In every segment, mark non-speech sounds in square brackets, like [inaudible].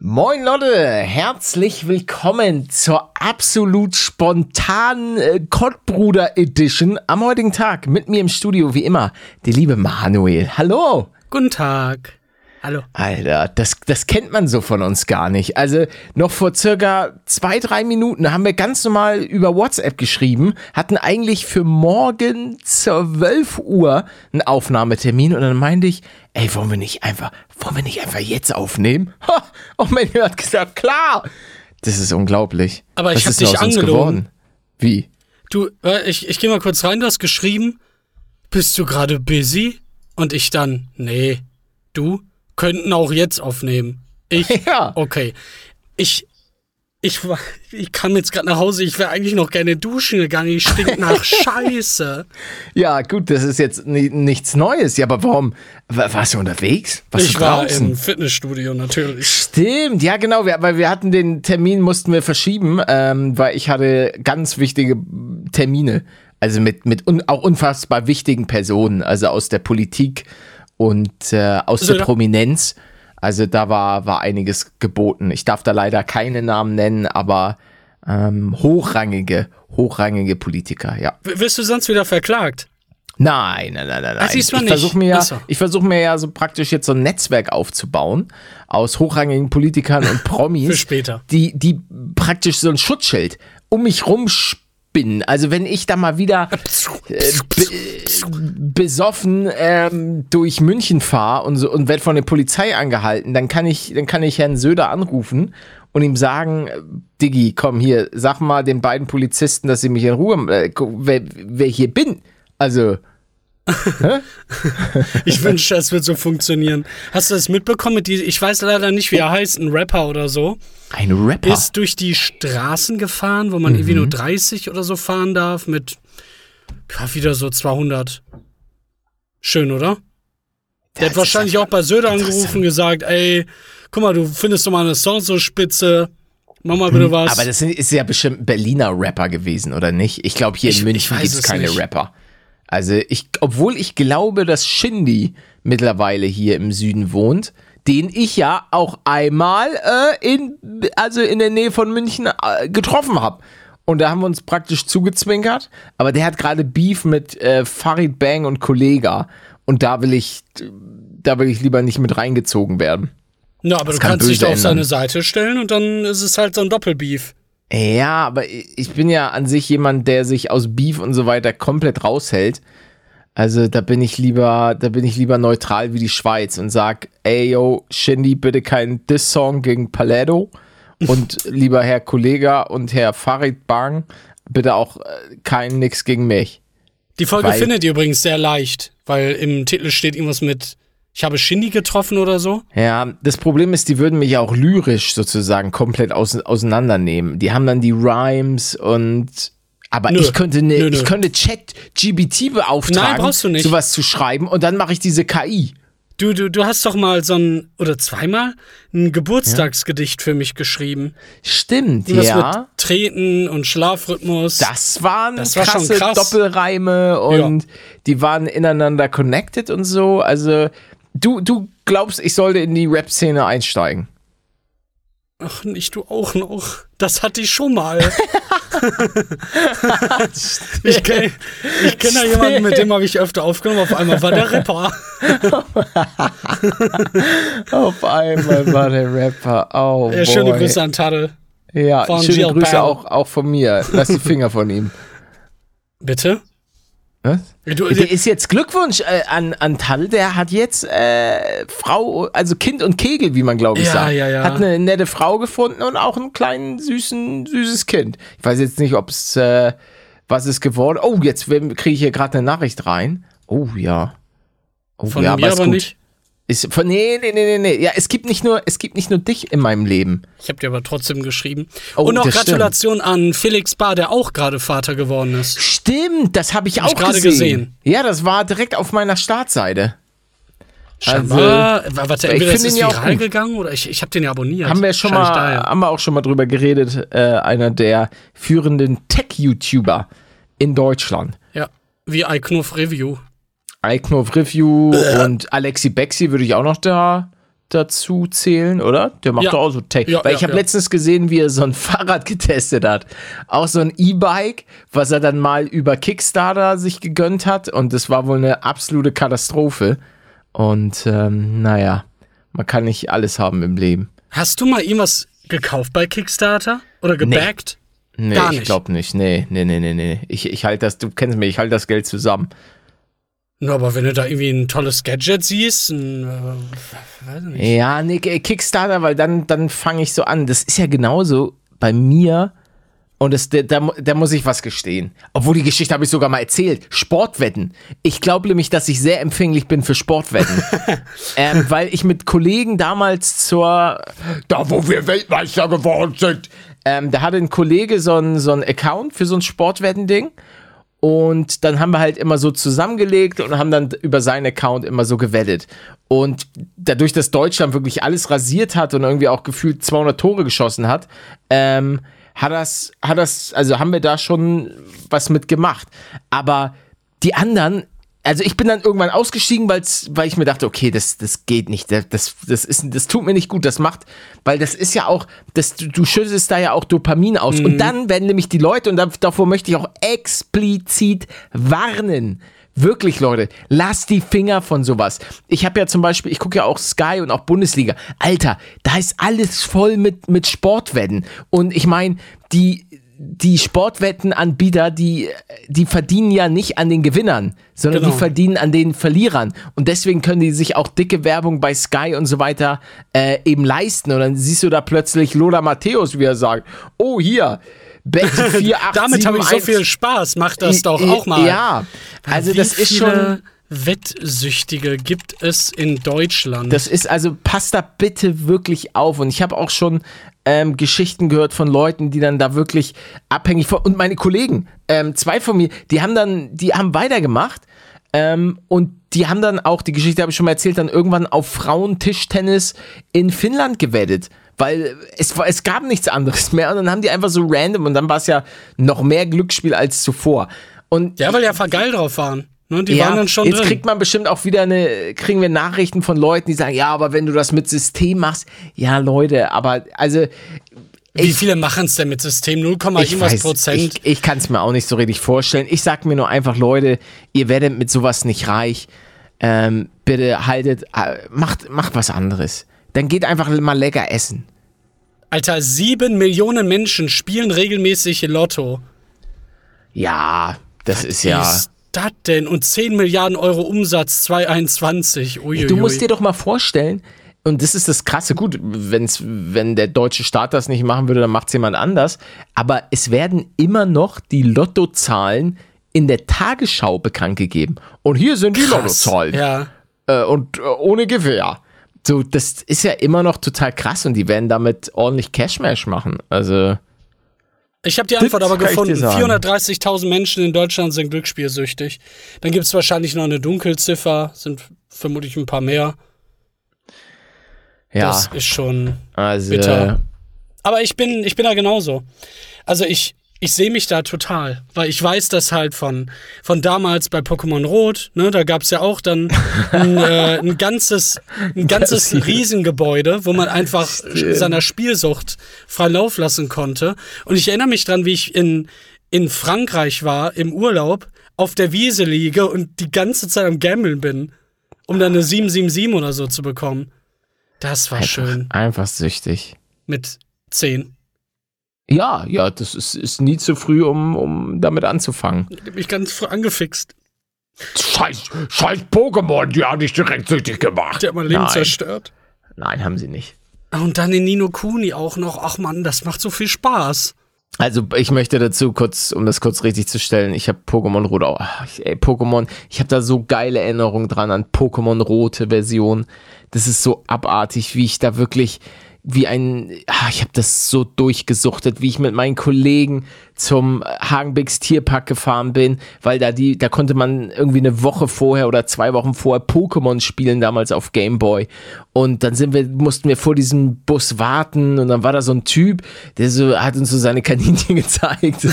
Moin Leute, herzlich willkommen zur absolut spontanen äh, Kottbruder Edition am heutigen Tag. Mit mir im Studio wie immer der liebe Manuel. Hallo. Guten Tag. Hallo. Alter, das, das kennt man so von uns gar nicht. Also noch vor circa zwei, drei Minuten haben wir ganz normal über WhatsApp geschrieben, hatten eigentlich für morgen 12 Uhr einen Aufnahmetermin und dann meinte ich, ey, wollen wir nicht einfach, wollen wir nicht einfach jetzt aufnehmen? Ha! Und Manny hat gesagt, klar. Das ist unglaublich. Aber ich Was hab ist dich aus uns angelogen. geworden? Wie? Du, äh, ich, ich geh mal kurz rein, du hast geschrieben, bist du gerade busy? Und ich dann, nee, du könnten auch jetzt aufnehmen. Ich, [laughs] Ja. okay. Ich, ich, ich kam jetzt gerade nach Hause, ich wäre eigentlich noch gerne duschen gegangen, ich stink [laughs] nach Scheiße. Ja, gut, das ist jetzt ni nichts Neues. Ja, aber warum? Wa- Warst du unterwegs? Warst ich du war im Fitnessstudio natürlich. Stimmt, ja genau, wir, weil wir hatten den Termin, mussten wir verschieben, ähm, weil ich hatte ganz wichtige Termine, also mit, mit un, auch unfassbar wichtigen Personen, also aus der Politik und äh, aus Also der Prominenz. Also da war, war einiges geboten. Ich darf da leider keine Namen nennen, aber ähm, hochrangige, hochrangige Politiker, ja. W- Wirst du sonst wieder verklagt? Nein, nein, nein, nein. du ich versuche mir, ja, Ach so. ich versuch mir ja so praktisch jetzt so ein Netzwerk aufzubauen aus hochrangigen Politikern und [laughs] Promis, Für später. die, die praktisch so ein Schutzschild um mich rumspinnen. Also wenn ich da mal wieder äh, be besoffen ähm, durch München fahre und so und werde von der Polizei angehalten, dann kann ich, dann kann ich Herrn Söder anrufen und ihm sagen, äh, Diggi, komm hier, sag mal den beiden Polizisten, dass sie mich in Ruhe, äh, wer, wer hier bin. Also, [laughs] Ich wünschte, es wird so funktionieren. Hast du das mitbekommen? Mit die, ich weiß leider nicht, wie er heißt, ein Rapper oder so. ein Rapper. Ist durch die Straßen gefahren, wo man irgendwie nur 30 oder so fahren darf, mit ja, wieder so 200. Schön, oder? Der hat wahrscheinlich auch bei Söder angerufen und gesagt, ey, guck mal, du findest doch mal eine Song so spitze. Mach mal bitte was. Aber das ist ja bestimmt ein Berliner Rapper gewesen, oder nicht? Ich glaube, hier Ich- in München gibt es es keine nicht. Rapper. Also, ich, obwohl ich glaube, dass Shindy mittlerweile hier im Süden wohnt, den ich ja auch einmal äh, in, also in der Nähe von München äh, getroffen habe. Und da haben wir uns praktisch zugezwinkert. Aber der hat gerade Beef mit äh, Farid Bang und Kollega. Und da will ich, da will ich lieber nicht mit reingezogen werden. ja, aber du kann kannst dich da auf seine. Seite stellen und dann ist es halt so ein Doppelbeef. Ja, aber ich bin ja an sich jemand, der sich aus Beef und so weiter komplett raushält. Also da bin ich lieber, da bin ich lieber neutral wie die Schweiz und sag, ey yo, Shindy, bitte kein Diss-Song gegen Paletto und [laughs] lieber Herr Kollega und Herr Farid Bang, bitte auch äh, kein Nix gegen mich. Die Folge Weil- findet ihr übrigens sehr leicht, weil im Titel steht irgendwas mit Ich habe Shindy getroffen oder so. Ja, das Problem ist, die würden mich ja auch lyrisch sozusagen komplett aus, auseinandernehmen. Die haben dann die Rhymes und aber Nö. ich könnte ne, Nö, nö. ich könnte Chat GBT beauftragen, Nein, brauchst du nicht. sowas zu schreiben und dann mache ich diese KI. Du, du, du hast doch mal so ein, oder zweimal, ein Geburtstagsgedicht für mich geschrieben. Stimmt, Irgendwas ja. mit Treten und Schlafrhythmus. Das waren Das war krasse krass. Doppelreime und die waren ineinander connected und so. Also du, du glaubst, ich sollte in die Rap-Szene einsteigen. Ach, nicht du auch noch. Das hatte ich schon mal. [laughs] ich kenne ich kenn da jemanden, mit dem habe ich öfter aufgenommen. Auf einmal war der Rapper. [laughs] Auf einmal war der Rapper. Oh, Ja, schöne boy. Grüße an Tadel. Ja, schöne Grüße auch, auch von mir. Lass die Finger von ihm. Bitte? Was? Du, Der ist jetzt Glückwunsch äh, an, an Tall, der hat jetzt äh, Frau, also Kind und Kegel, wie man glaube ich Ja, sagt. ja, ja. Hat eine nette Frau gefunden und auch einen kleinen, süßen, süßes Kind. Ich weiß jetzt nicht, ob es, äh, was ist geworden. Oh, jetzt kriege ich hier gerade eine Nachricht rein. Oh ja. Oh von ja, mir aber gut. nicht. Ist nee, nee, nee, nee, nee. Ja, es gibt nicht nur, es gibt nicht nur dich in meinem Leben. Ich habe dir aber trotzdem geschrieben. Oh, Und noch das Gratulation an Felix Bar, der auch gerade Vater geworden ist. Stimmt, das habe ich Hab ich auch gerade gesehen. gesehen. Ja, das war direkt auf meiner Startseite. Scheinbar, war, warte, ich entweder find ist es ja auch viral gut. gegangen oder ich, ich habe den ja abonniert. Haben wir schon mal, daher. haben wir auch schon mal drüber geredet, äh, einer der führenden Tech-YouTuber in Deutschland. Ja, wie iKnuff Review. iKnopf Review und Alexi Bexi würde ich auch noch da dazu zählen, oder? Der macht Ja. doch auch so Tech. Ja, Weil ja, ich habe ja. letztens gesehen, wie er so ein [laughs] Fahrrad getestet hat. Auch so ein E-Bike, was er dann mal über Kickstarter sich gegönnt hat. Und das war wohl eine absolute Katastrophe. Und ähm, naja, man kann nicht alles haben im Leben. Hast du mal irgendwas gekauft bei Kickstarter? Oder gebackt? Nee, Gar ich glaube nicht. Nee, nee, nee, nee, nee. Ich, ich halte das, du kennst mich, ich halte das Geld zusammen. Nur aber wenn du da irgendwie ein tolles Gadget siehst, ein, äh. Ja, nee, Kickstarter, weil dann, dann fange ich so an. Das ist ja genauso bei mir. Und das, da, da, muss ich was gestehen. Obwohl die Geschichte habe ich sogar mal erzählt. Sportwetten. Ich glaube nämlich, dass ich sehr empfänglich bin für Sportwetten. [laughs] ähm, weil ich mit Kollegen damals zur, da wo wir Weltmeister geworden sind, ähm, da hatte ein Kollege so ein, so ein Account für so ein Sportwetten-Ding. Und dann haben wir halt immer so zusammengelegt und haben dann über seinen Account immer so gewettet. Und dadurch, dass Deutschland wirklich alles rasiert hat und irgendwie auch gefühlt 200 Tore geschossen hat, ähm, hat das, hat das, also haben wir da schon was mit gemacht. Aber die anderen, also ich bin dann irgendwann ausgestiegen, weil's, weil ich mir dachte, okay, das, das geht nicht, das, das, ist, das tut mir nicht gut, das macht, weil das ist ja auch, das, du, du schüttest da ja auch Dopamin aus. Und dann werden nämlich die Leute, und da, davor möchte ich auch explizit warnen, Wirklich, Leute, lasst die Finger von sowas. Ich habe ja zum Beispiel, ich gucke ja auch Sky und auch Bundesliga. Alter, da ist alles voll mit, mit Sportwetten. Und ich meine, die, die Sportwettenanbieter, die, die verdienen ja nicht an den Gewinnern, sondern Genau. die verdienen an den Verlierern. Und deswegen können die sich auch dicke Werbung bei Sky und so weiter äh, eben leisten. Und dann siehst du da plötzlich Lola Matthäus, wie er sagt, oh hier, Bet 4, [laughs] 8, Damit habe ich so 7, 1. viel Spaß. Mach das doch auch mal. Ja, also Wie das ist schon, Wettsüchtige gibt es in Deutschland? das ist also, passt da bitte wirklich auf. Und ich habe auch schon ähm, Geschichten gehört von Leuten, die dann da wirklich abhängig von, und meine Kollegen, ähm, zwei von mir, die haben dann, die haben weitergemacht. Ähm, und die haben dann auch, die Geschichte habe ich schon mal erzählt, dann irgendwann auf Frauentischtennis in Finnland gewettet. Weil es, war, es gab nichts anderes mehr. Und dann haben die einfach so random und dann war es ja noch mehr Glücksspiel als zuvor. Und ja, weil einfach geil drauf waren. Ne? Die ja, waren dann schon jetzt drin. kriegt man bestimmt auch wieder eine, kriegen wir Nachrichten von Leuten, die sagen, ja, aber wenn du das mit System machst, ja, Leute, aber also Wie viele machen es denn mit System? 0, ich irgendwas weiß, Prozent? ich, ich kann es mir auch nicht so richtig vorstellen. Ich sag mir nur einfach, Leute, ihr werdet mit sowas nicht reich. Ähm, bitte haltet, äh, macht, macht was anderes. Dann geht einfach mal lecker essen. Alter, sieben Millionen Menschen spielen regelmäßig Lotto. Ja, das ist Wie ja. ist das denn? Und 10 Milliarden Euro Umsatz 2021. Uiuiui. Du musst dir doch mal vorstellen, und das ist das Krasse, gut, wenn's, wenn der deutsche Staat das nicht machen würde, dann macht es jemand anders. Aber es werden immer noch die Lottozahlen in der Tagesschau bekannt gegeben. Und hier sind die Krass. Lottozahlen. Ja. Äh, und äh, ohne Gewähr. So, das ist ja immer noch total krass und die werden damit ordentlich Cashmash machen. Also, Ich habe die Antwort aber ich dir gefunden. sagen. 430.000 Menschen in Deutschland sind glücksspielsüchtig. Dann gibt es wahrscheinlich noch eine Dunkelziffer, sind vermutlich ein paar mehr. ja, Das ist schon. also, bitter. Aber ich bin, ich bin da genauso. Also ich, ich sehe mich da total, weil ich weiß das halt von, von damals bei Pokémon Rot, ne, da gab es ja auch dann [laughs] ein, äh, ein ganzes, ein ganzes Riesengebäude, wo man einfach seiner Spielsucht freien Lauf lassen konnte. Und ich erinnere mich dran, wie ich in, in Frankreich war, im Urlaub, auf der Wiese liege und die ganze Zeit am Gambeln bin, um dann eine 777 oder so zu bekommen. Das war schön. einfach süchtig. Mit 10. Ja, ja, das ist, ist nie zu früh, um, um damit anzufangen. Ich hab mich ganz früh angefixt. Scheiß, scheiß Pokémon, die haben dich direkt süchtig gemacht. Der hat mein Leben Nein. zerstört. Nein, haben sie nicht. Und dann den Nino Kuni auch noch. Ach man, das macht so viel Spaß. Also ich möchte dazu kurz, um das kurz richtig zu stellen, ich habe Pokémon Rot, oh, ey, Pokémon, ich habe da so geile Erinnerungen dran an Pokémon Rote Version. Das ist so abartig, wie ich da wirklich wie ein, ach, ich habe das so durchgesuchtet, wie ich mit meinen Kollegen zum Hagenbecks Tierpark gefahren bin, weil da die, da konnte man irgendwie eine Woche vorher oder zwei Wochen vorher Pokémon spielen, damals auf Game Boy. Und dann sind wir, mussten wir vor diesem Bus warten und dann war da so ein Typ, der so, hat uns so seine Kaninchen [laughs] gezeigt.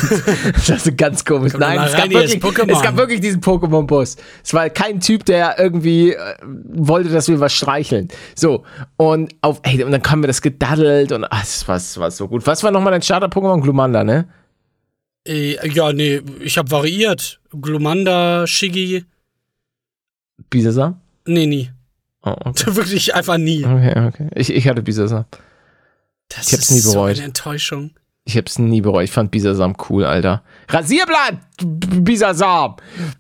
das so ganz komisch. Nein, es gab, wirklich, es gab wirklich diesen Pokémon-Bus. Es war kein Typ, der irgendwie äh, wollte, dass wir was streicheln. So, und auf, ey, und dann haben wir das gedaddelt und ach, das war, das war so gut. Was war nochmal dein Starter-Pokémon? Glumanda, ne? Äh, ja, nee, ich habe variiert. Glumanda, Shiggy. Bisasam? Nee, nie. Oh, [laughs] okay. Wirklich einfach nie. Okay, okay. Ich, ich hatte Bisasam. Das Ich hab's ist nie so bereut. eine Enttäuschung. Ich hab's nie bereut. Ich fand Bisasam cool, Alter. Rasierblatt! Bisasam!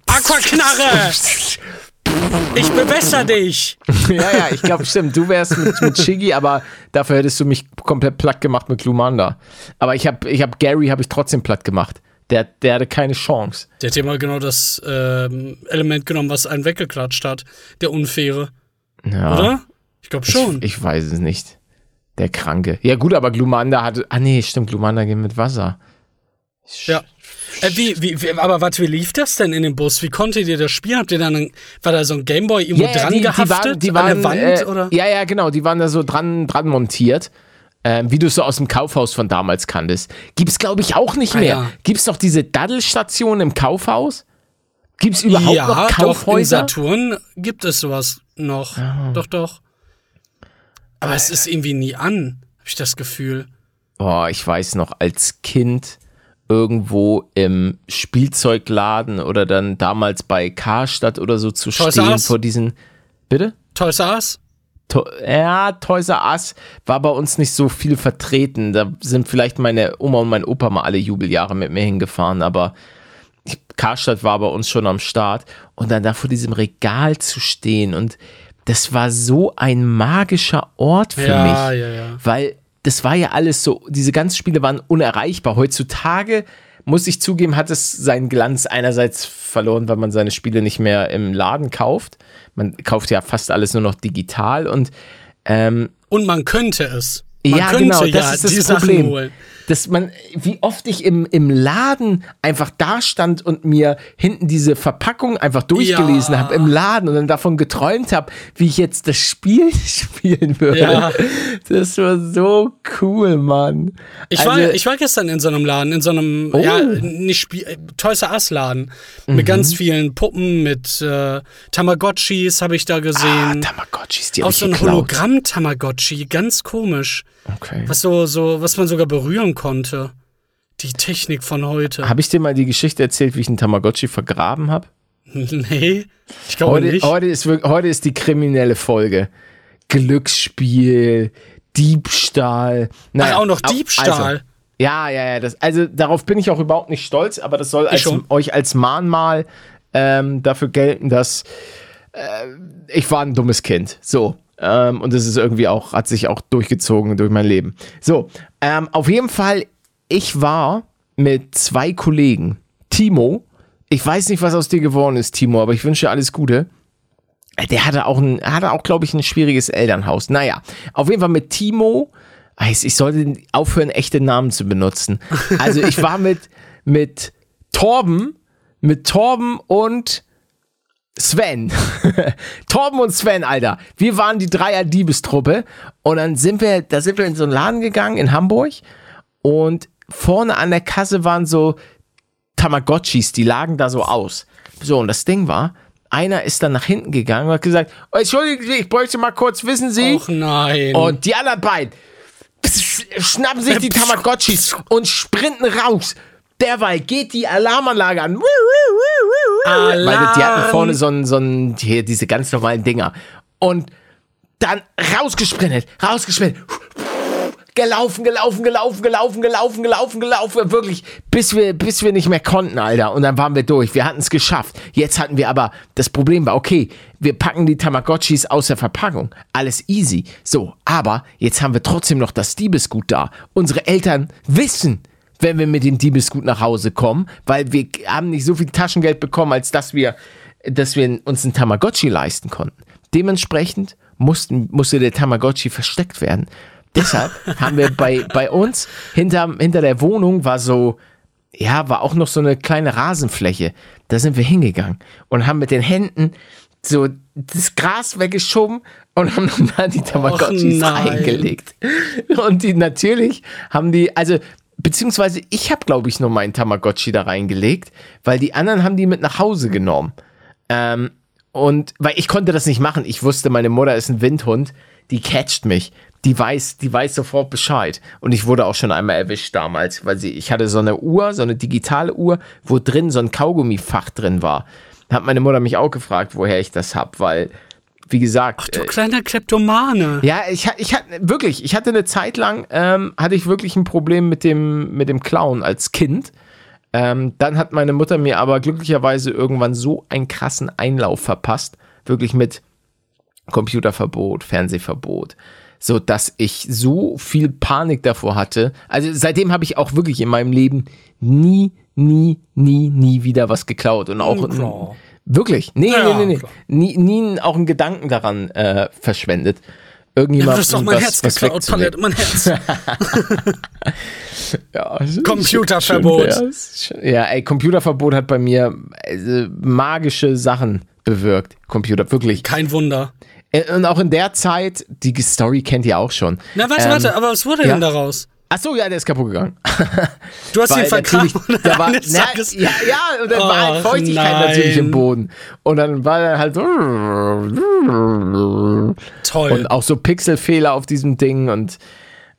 Aquaknarre! [laughs] Ich bewässer dich! [laughs] ja, ja, ich glaube, stimmt. Du wärst mit, mit Shiggy, aber dafür hättest du mich komplett platt gemacht mit Glumanda. Aber ich habe ich hab Gary habe ich trotzdem platt gemacht. Der, der hatte keine Chance. Der hat ja mal genau das ähm, Element genommen, was einen weggeklatscht hat. Der Unfaire. Ja, Oder? Ich glaube schon. Ich, ich weiß es nicht. Der Kranke. Ja, gut, aber Glumanda hatte. Ah, nee, stimmt. Glumanda geht mit Wasser. ja. Äh, wie, wie, wie, aber was, wie lief das denn in dem Bus? Wie konntet ihr das spielen? Habt ihr dann, war da so ein Gameboy irgendwo dran gehaftet? waren, die waren, an der Wand? äh, oder? Ja, ja, genau. Die waren da so dran, dran montiert. Ähm, wie du es so aus dem Kaufhaus von damals kanntest. Gibt's, glaube ich, auch nicht Ah, mehr. ja. Gibt's doch diese Daddelstation im Kaufhaus? Gibt's überhaupt ja, noch doch, in Kaufhäuser? Saturn gibt es sowas noch. Doch, doch. Aber es ist irgendwie nie an, habe ich das Gefühl. Boah, ich weiß noch, als Kind irgendwo im Spielzeugladen oder dann damals bei Karstadt oder so zu Toys stehen Us? vor diesen. Bitte? Toys R Us? To ja, Toys R Us war bei uns nicht so viel vertreten. Da sind vielleicht meine Oma und mein Opa mal alle Jubeljahre mit mir hingefahren, aber Karstadt war bei uns schon am Start und dann da vor diesem Regal zu stehen und das war so ein magischer Ort für Ja, mich, ja, ja. weil das war ja alles so, diese ganzen Spiele waren unerreichbar. Heutzutage muss ich zugeben, hat es seinen Glanz einerseits verloren, weil man seine Spiele nicht mehr im Laden kauft. Man kauft ja fast alles nur noch digital und ähm, Und man könnte es. Man ja, könnte genau, ja das ist das Sachen Problem. holen. Dass man, wie oft ich im, im Laden einfach da stand und mir hinten diese Verpackung einfach durchgelesen Ja. habe im Laden und dann davon geträumt habe, wie ich jetzt das Spiel [laughs] spielen würde. Ja. Das war so cool, Mann. Ich, Also- war, ich war gestern in so einem Laden, in so einem, Oh. ja, nicht Spiel, äh, Toys R Us Laden. Mhm. Mit ganz vielen Puppen, mit äh, Tamagotchis habe ich da ah, gesehen. Tamagotchis, die Auch so ein. Hologramm-Tamagotchi, ganz komisch. Okay. Was so, so, was man sogar berühren konnte. Die Technik von heute. Habe ich dir mal die Geschichte erzählt, wie ich einen Tamagotchi vergraben habe? [laughs] nee, ich glaube Heute, nicht. heute, ist, heute ist die kriminelle Folge. Glücksspiel, Diebstahl. Ach, auch noch au- Diebstahl. Also, ja, ja, ja. Das, also darauf bin ich auch überhaupt nicht stolz, aber das soll als, euch als Mahnmal ähm, dafür gelten, dass äh, ich war ein dummes Kind. So. Ähm, und das ist irgendwie auch, hat sich auch durchgezogen durch mein Leben. So, ähm, auf jeden Fall, ich war mit zwei Kollegen. Timo, ich weiß nicht, was aus dir geworden ist, Timo, aber ich wünsche dir alles Gute. Der hatte auch, ein, hatte auch, glaube ich, ein schwieriges Elternhaus. Naja, auf jeden Fall mit Timo. Ich sollte aufhören, echte Namen zu benutzen. Also ich war mit, [laughs] mit Torben, mit Torben und Sven. [laughs] Torben und Sven, Alter. Wir waren die Dreier-Diebestruppe. Und dann sind wir, da sind wir in so einen Laden gegangen in Hamburg. Und vorne an der Kasse waren so Tamagotchis, die lagen da so aus. So, und das Ding war, einer ist dann nach hinten gegangen und hat gesagt, oh, Entschuldigen Sie, ich bräuchte mal kurz, wissen Sie? Och nein. Und die anderen beiden schnappen sich [laughs] die Tamagotchis und sprinten raus. Derweil geht die Alarmanlage an. Weil die hatten vorne so ein, so ein, hier, diese ganz normalen Dinger. Und dann rausgesprintet, rausgesprintet. Gelaufen, gelaufen, gelaufen, gelaufen, gelaufen, gelaufen, gelaufen, wirklich, bis wir, bis wir nicht mehr konnten, Alter. Und dann waren wir durch. Wir hatten es geschafft. Jetzt hatten wir aber, das Problem war, okay, wir packen die Tamagotchis aus der Verpackung. Alles easy. So, aber jetzt haben wir trotzdem noch das Diebesgut da. Unsere Eltern wissen, wenn wir mit dem Diebesgut nach Hause kommen, weil wir haben nicht so viel Taschengeld bekommen, als dass wir, dass wir uns einen Tamagotchi leisten konnten. Dementsprechend mussten, musste der Tamagotchi versteckt werden. Deshalb [laughs] haben wir bei, bei uns hinter, hinter der Wohnung war so, ja, war auch noch so eine kleine Rasenfläche. Da sind wir hingegangen und haben mit den Händen so das Gras weggeschoben und haben dann da die Tamagotchis eingelegt. Und die natürlich haben die, also beziehungsweise ich habe, glaube ich, nur meinen Tamagotchi da reingelegt, weil die anderen haben die mit nach Hause genommen. Ähm, und weil ich konnte das nicht machen. Ich wusste, meine Mutter ist ein Windhund, die catcht mich. Die weiß, die weiß sofort Bescheid. Und ich wurde auch schon einmal erwischt damals, weil sie, ich hatte so eine Uhr, so eine digitale Uhr, wo drin so ein Kaugummifach drin war. Da hat meine Mutter mich auch gefragt, woher ich das hab, weil wie gesagt. Ach du äh, kleiner Kleptomane. Ja, ich, ich hatte wirklich, ich hatte eine Zeit lang, ähm, hatte ich wirklich ein Problem mit dem, mit dem Clown als Kind. Ähm, dann hat meine Mutter mir aber glücklicherweise irgendwann so einen krassen Einlauf verpasst, wirklich mit Computerverbot, Fernsehverbot, so dass ich so viel Panik davor hatte. Also seitdem habe ich auch wirklich in meinem Leben nie, nie, nie, nie wieder was geklaut und auch oh, Wirklich? Nee, ja, nee, nee, nee. Nie, nie auch einen Gedanken daran äh, verschwendet. Irgendjemand. Ja, das ist doch mein was, Herz geklaut, Palette, mein Herz. [laughs] ja, Computerverbot. Ja, ey, Computerverbot hat bei mir äh, magische Sachen bewirkt. Computer, wirklich. Kein Wunder. Äh, und auch in der Zeit, die Story kennt ihr auch schon. Na, warte, ähm, warte, aber was wurde ja? denn daraus? Ach so, ja, der ist kaputt gegangen. Du hast ihn vergraben. Da war, na, ja, ja, und dann war halt Feuchtigkeit nein. natürlich im Boden. Und dann war er halt so. Toll. Und auch so Pixelfehler auf diesem Ding. Und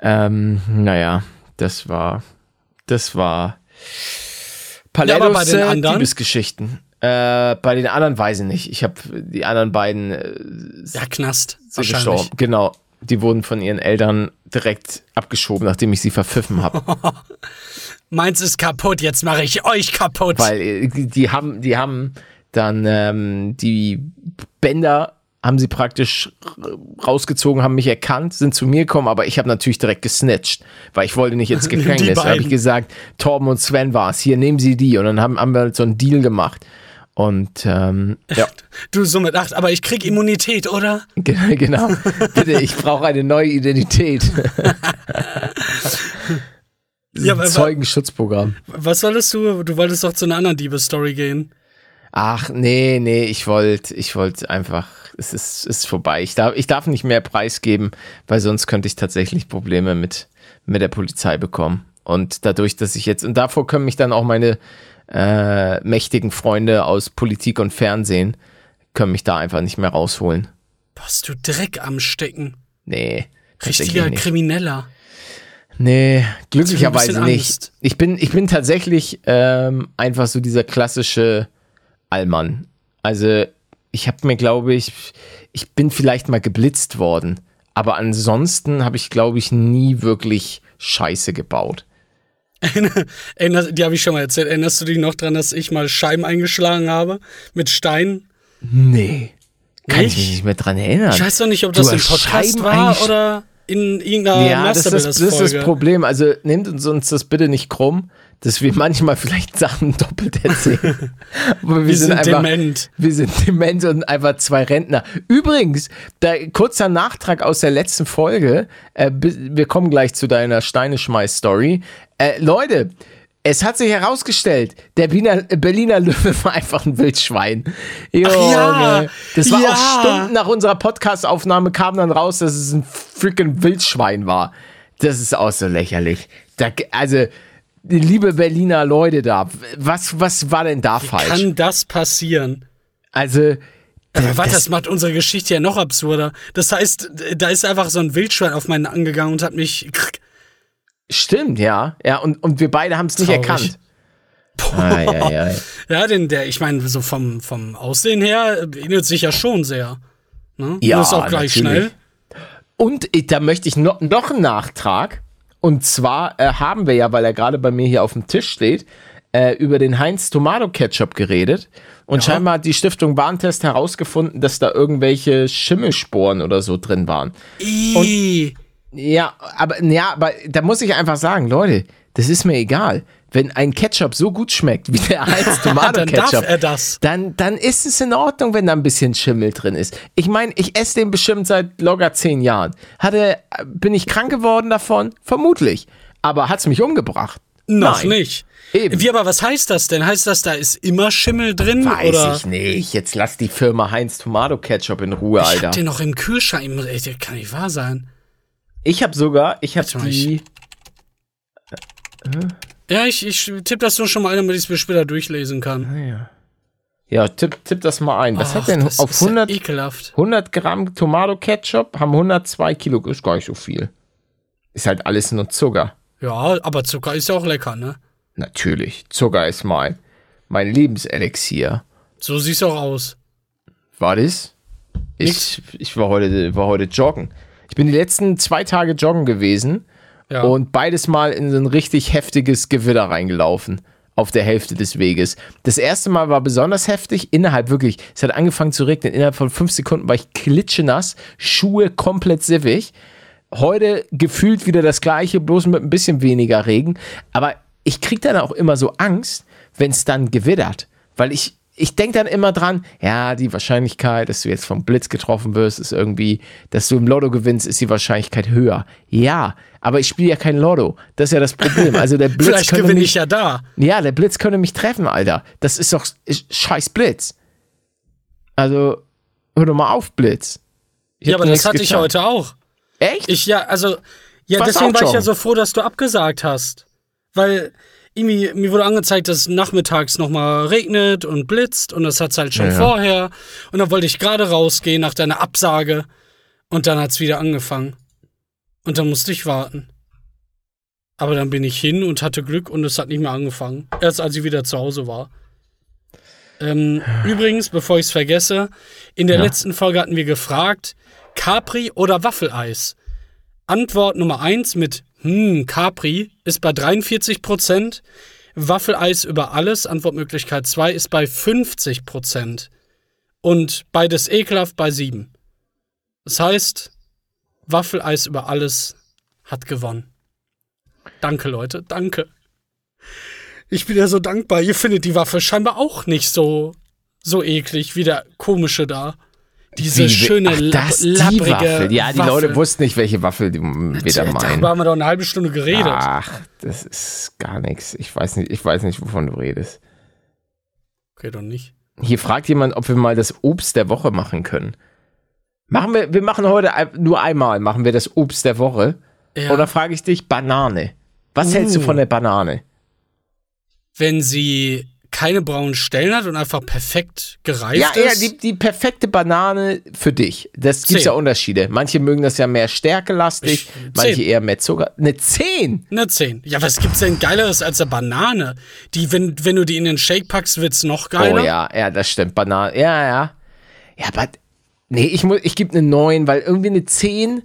ähm, naja, das war. Das war. Palettos ja, bei den anderen? Liebesgeschichten. Äh, bei den anderen weiß ich nicht. Ich habe die anderen beiden. Äh, ja, Knast. Gestorben. Genau die wurden von ihren Eltern direkt abgeschoben, nachdem ich sie verpfiffen habe. [laughs] Meins ist kaputt, jetzt mache ich euch kaputt. Weil äh, die, die haben, die haben dann ähm, die Bänder haben sie praktisch rausgezogen, haben mich erkannt, sind zu mir gekommen, aber ich habe natürlich direkt gesnatcht, weil ich wollte nicht ins [laughs] Gefängnis. Da habe ich gesagt, Torben und Sven war es, hier nehmen Sie die. Und dann haben, haben wir so einen Deal gemacht. Und ähm, ja. [laughs] Du so mit acht, aber ich krieg Immunität, oder? [laughs] genau. Bitte, ich brauche eine neue Identität. [laughs] ja, aber, Zeugenschutzprogramm. Was wolltest du? Du wolltest doch zu einer anderen Diebesstory gehen. Ach, nee, nee, ich wollte ich wollte einfach, es ist, ist vorbei. Ich darf, ich darf nicht mehr preisgeben, weil sonst könnte ich tatsächlich Probleme mit, mit der Polizei bekommen. Und dadurch, dass ich jetzt, und davor können mich dann auch meine äh, mächtigen Freunde aus Politik und Fernsehen können mich da einfach nicht mehr rausholen. Hast du Dreck am Stecken? Nee. Richtiger Krimineller. Nee, glücklicherweise nicht. Ich bin, ich bin tatsächlich ähm, einfach so dieser klassische Allmann. Also ich habe mir, glaube ich, ich bin vielleicht mal geblitzt worden, aber ansonsten habe ich, glaube ich, nie wirklich Scheiße gebaut. [laughs] die habe ich schon mal erzählt. Erinnerst du dich noch dran, dass ich mal Scheiben eingeschlagen habe mit Steinen? Nee. Kann ich mich nicht mehr dran erinnern. Ich weiß doch nicht, ob das im Podcast Scheiben war oder in irgendeiner ja, das ist, das ist das Problem. Also nehmt uns das bitte nicht krumm dass wir manchmal vielleicht Sachen [laughs] doppelt erzählen. [laughs] Aber wir, wir sind, sind einfach, dement. Wir sind dement und einfach zwei Rentner. Übrigens, da, kurzer Nachtrag aus der letzten Folge. Äh, wir kommen gleich zu deiner Steineschmeiß-Story. Äh, Leute, es hat sich herausgestellt, der Berliner, Berliner Löwe [laughs] war einfach ein Wildschwein. Jo, ja, das war ja. auch Stunden nach unserer Podcast-Aufnahme kam dann raus, dass es ein freaking Wildschwein war. Das ist auch so lächerlich. Da, also, liebe Berliner Leute da, was, was war denn da Wie falsch? kann das passieren? Also. Aber warte, das macht unsere Geschichte ja noch absurder. Das heißt, da ist einfach so ein Wildschwein auf meinen angegangen und hat mich. [laughs] Stimmt, ja. Ja, und, und wir beide haben es nicht erkannt. Ah, ja, ja, ja. ja, denn der, ich meine, so vom, vom Aussehen her ähnelt sich ja schon sehr. Ne? Ja, und ist auch gleich natürlich. schnell. Und da möchte ich noch, noch einen Nachtrag. Und zwar äh, haben wir ja, weil er gerade bei mir hier auf dem Tisch steht, äh, über den Heinz Tomato Ketchup geredet. Und ja. scheinbar hat die Stiftung Warntest herausgefunden, dass da irgendwelche Schimmelsporen oder so drin waren. Und, ja, aber ja, aber da muss ich einfach sagen, Leute, Das ist mir egal. Wenn ein Ketchup so gut schmeckt wie der Heinz [laughs] Dann er das. dann, dann ist es in Ordnung, wenn da ein bisschen Schimmel drin ist. Ich meine, ich esse den bestimmt seit locker zehn Jahren. Hatte, bin ich krank geworden davon? Vermutlich. Aber hat es mich umgebracht? Noch Nein. nicht. Eben. Wie, aber was heißt das denn? Heißt das, da ist immer Schimmel drin? Weiß oder? ich nicht. Jetzt lass die Firma Heinz Tomato Ketchup in Ruhe, Ich Alter. hab den noch im Kühlschrank. Ich ey, Das kann nicht wahr sein. Ich habe sogar, ich habe Warte mal, die. Ja, ich, ich tippe das nur schon mal ein, damit ich es mir später durchlesen kann. Ja, tipp, tipp das mal ein. Was Ach, hat denn das auf ist ja 100, ekelhaft. 100 Gramm Tomato Ketchup haben 102 Kilo, ist gar nicht so viel. Ist halt alles nur Zucker. Ja, aber Zucker ist ja auch lecker, ne? Natürlich, Zucker ist mein, mein Lebenselixier. So sieht's auch aus. War das? Ich, ich war, heute, war heute joggen. Ich bin die letzten zwei Tage joggen gewesen Ja. und beides Mal in so ein richtig heftiges Gewitter reingelaufen. Auf der Hälfte des Weges. Das erste Mal war besonders heftig. Innerhalb wirklich, es hat angefangen zu regnen. Innerhalb von fünf Sekunden war ich klitschenass, Schuhe komplett siffig. Heute gefühlt wieder das gleiche, bloß mit ein bisschen weniger Regen. Aber ich krieg dann auch immer so Angst, wenn es dann gewittert. Weil ich, ich denke dann immer dran, ja, die Wahrscheinlichkeit, dass du jetzt vom Blitz getroffen wirst, ist irgendwie, dass du im Lotto gewinnst, ist die Wahrscheinlichkeit höher. Ja, aber ich spiele ja kein Lotto. Das ist ja das Problem. Also der [laughs] Blitz Vielleicht gewinne mich, ich ja da. ja, der Blitz könnte mich treffen, Alter. Das ist doch ist scheiß Blitz. Also, hör doch mal auf, Blitz. Ich Ja, aber das hatte ich getan. heute auch. Echt? Ich ja, also, ja, Warst deswegen war ich ja so froh, dass du abgesagt hast. Weil irgendwie, mir wurde angezeigt, dass es nachmittags nochmal regnet und blitzt und das hat's halt schon Ja, ja. vorher. Und dann wollte ich gerade rausgehen nach deiner Absage und dann hat's wieder angefangen. Und dann musste ich warten. Aber dann bin ich hin und hatte Glück und es hat nicht mehr angefangen. Erst als ich wieder zu Hause war. Ähm, übrigens, bevor ich es vergesse, in der Ja. letzten Folge hatten wir gefragt, Capri oder Waffeleis? Antwort Nummer 1 mit hm, Capri ist bei 43%. Waffeleis über alles, Antwortmöglichkeit 2 ist bei 50%. Und beides ekelhaft bei 7. Das heißt, Waffeleis über alles hat gewonnen. Danke, Leute, danke. Ich bin ja so dankbar. Ihr findet die Waffe scheinbar auch nicht so, so eklig wie der komische da. Diese Wie- schöne, Ach, das, die Waffel. Ja, die Waffel. Leute wussten nicht, welche Waffel die wir da Darüber meinen. haben wir doch eine halbe Stunde geredet. Ach, das ist gar nichts. Ich weiß nicht, ich weiß nicht, wovon du redest. Okay, doch nicht. Hier fragt jemand, ob wir mal das Obst der Woche machen können. Machen wir, wir machen heute nur einmal, machen wir das Obst der Woche. Ja. Oder frage ich dich, Banane. Was hältst du Uh. von der Banane? Wenn sie keine braunen Stellen hat und einfach perfekt gereift Ja, ja, ist. die, die perfekte Banane für dich. Das gibt ja Unterschiede. Manche mögen das ja mehr stärkelastig, Ich- manche eher mehr Zucker. Eine 10! Eine 10. Ja, was gibt's denn Geileres als eine Banane? Die, wenn, wenn du die in den Shake packst, wird's noch geiler. Oh ja, ja, das stimmt. Banane. Ja, ja. Ja, aber. Nee, ich, muss- ich gebe eine 9, weil irgendwie eine 10.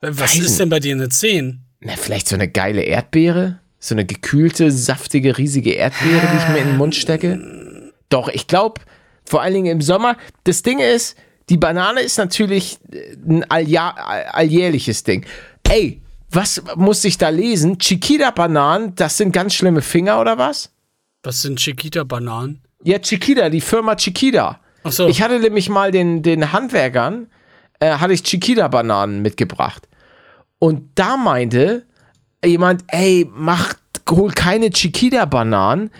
Was ist denn bei dir eine 10? Na, vielleicht so eine geile Erdbeere? So eine gekühlte, saftige, riesige Erdbeere, die ich mir in den Mund stecke? Doch, ich glaube, vor allen Dingen im Sommer. Das Ding ist, die Banane ist natürlich äh, ein alljahr, all- alljährliches Ding. Ey, was muss ich da lesen? Chiquita-Bananen, das sind ganz schlimme Finger oder was? Was sind Chiquita-Bananen? Ja, Chiquita, die Firma Chiquita. Ach so. Ich hatte nämlich mal den, den Handwerkern, äh, hatte ich Chiquita-Bananen mitgebracht. Und da meinte jemand, ey, macht, hol keine Chiquita-Bananen.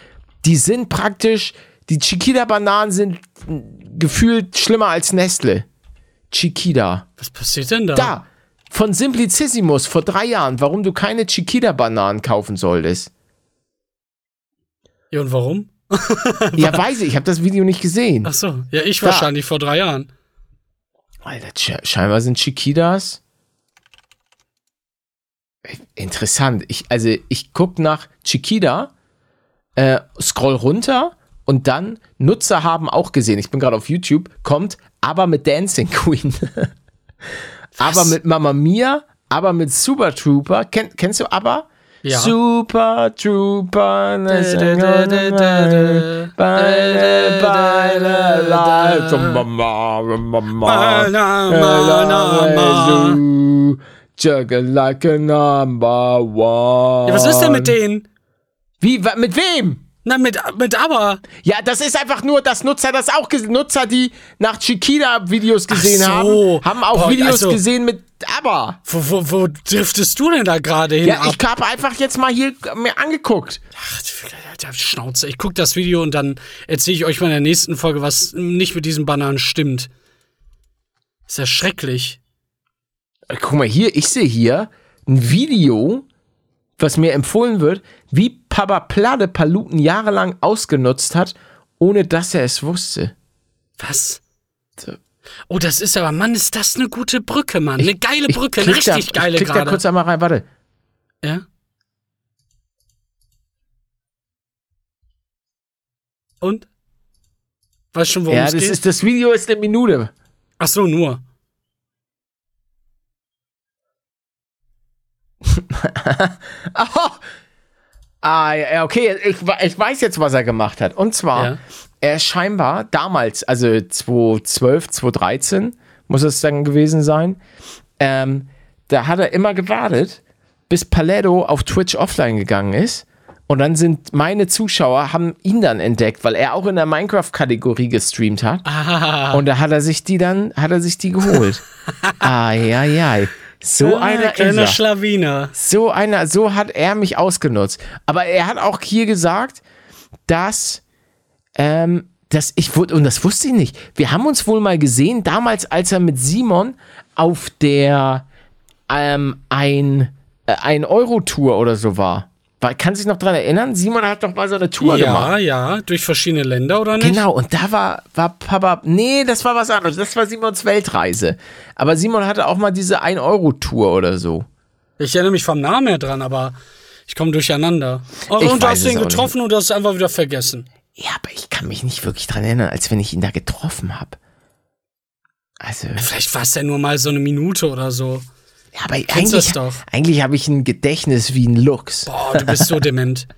Die sind praktisch, die Chiquita-Bananen sind gefühlt schlimmer als Nestle. Chiquita. Was passiert denn da? Da, von Simplicissimus vor drei Jahren, warum du keine Chiquita-Bananen kaufen solltest. Ja, und warum? [laughs] Ja, weiß ich, ich habe das Video nicht gesehen. Ach so. Ja, ich wahrscheinlich vor drei Jahren. Alter, sche- scheinbar sind Chiquitas. Interessant. Ich, also, ich guck nach Chiquita, äh, scroll runter und dann Nutzer haben auch gesehen. Ich bin gerade auf YouTube, kommt aber mit Dancing Queen. [laughs] aber mit Mamma Mia, aber mit Super Trooper. Kenn, kennst du aber? Ja. Super Trooper. Beide, beide, Juggle like a number one. Ja, was ist denn mit denen? Wie, mit wem? Na, mit, mit aber. Ja, das ist einfach nur, dass Nutzer das auch gesehen Nutzer, die nach Chiquita-Videos gesehen so. haben, haben auch Boah, Videos also- gesehen mit ABBA. Wo, wo, wo driftest du denn da gerade hin? Ja, ab? ich habe einfach jetzt mal hier mir angeguckt. Ach, Alter, Schnauze. Ich guck das Video und dann erzähle ich euch mal in der nächsten Folge, was nicht mit diesen Bananen stimmt. Ist ja schrecklich. Äh, Guck mal hier, ich sehe hier ein Video, was mir empfohlen wird, wie Papa Plade Paluten jahrelang ausgenutzt hat, ohne dass er es wusste. Was? Oh, das ist aber, Mann, ist das eine gute Brücke, Mann. Eine geile Ich Brücke, eine klick da- richtig geile Ich klick da kurz einmal rein, warte. Ja. Und? Weißt schon, worum Ja, es das, geht? ist, das Video ist eine Minute. Ach so, nur. [laughs] Oh. Ah, ja, okay, ich, ich weiß jetzt, was er gemacht hat. Und zwar, Ja. er ist scheinbar damals, also 2012, 2013, muss es dann gewesen sein, ähm, da hat er immer gewartet, bis Paletto auf Twitch offline gegangen ist. Und dann sind meine Zuschauer, haben ihn dann entdeckt, weil er auch in der Minecraft-Kategorie gestreamt hat. Ah, Und da hat er sich die dann, hat er sich die geholt. [laughs] ai, ai, ai. So einer ist kleiner er. Schlawiner. So einer, so hat er mich ausgenutzt. Aber er hat auch hier gesagt, dass, ähm, dass ich wurde, und das wusste ich nicht. Wir haben uns wohl mal gesehen, damals, als er mit Simon auf der ähm, ein, äh, ein Euro-Tour oder so war. Kann sich noch dran erinnern? Simon hat doch mal so eine Tour Ja, gemacht. ja, durch verschiedene Länder, oder nicht? Genau, und da war, war Papa. Nee, das war was anderes. Das war Simons Weltreise. Aber Simon hatte auch mal diese 1-Euro-Tour oder so. Ich erinnere mich vom Namen her dran, aber ich komme durcheinander. Oh, Ich und du hast den auch nicht. getroffen und du hast es einfach wieder vergessen. Ja, aber ich kann mich nicht wirklich dran erinnern, als wenn ich ihn da getroffen habe. Also, Vielleicht war es ja nur mal so eine Minute oder so. Ja, aber das eigentlich, eigentlich habe ich ein Gedächtnis wie ein Lux. Boah, du bist so dement. [laughs]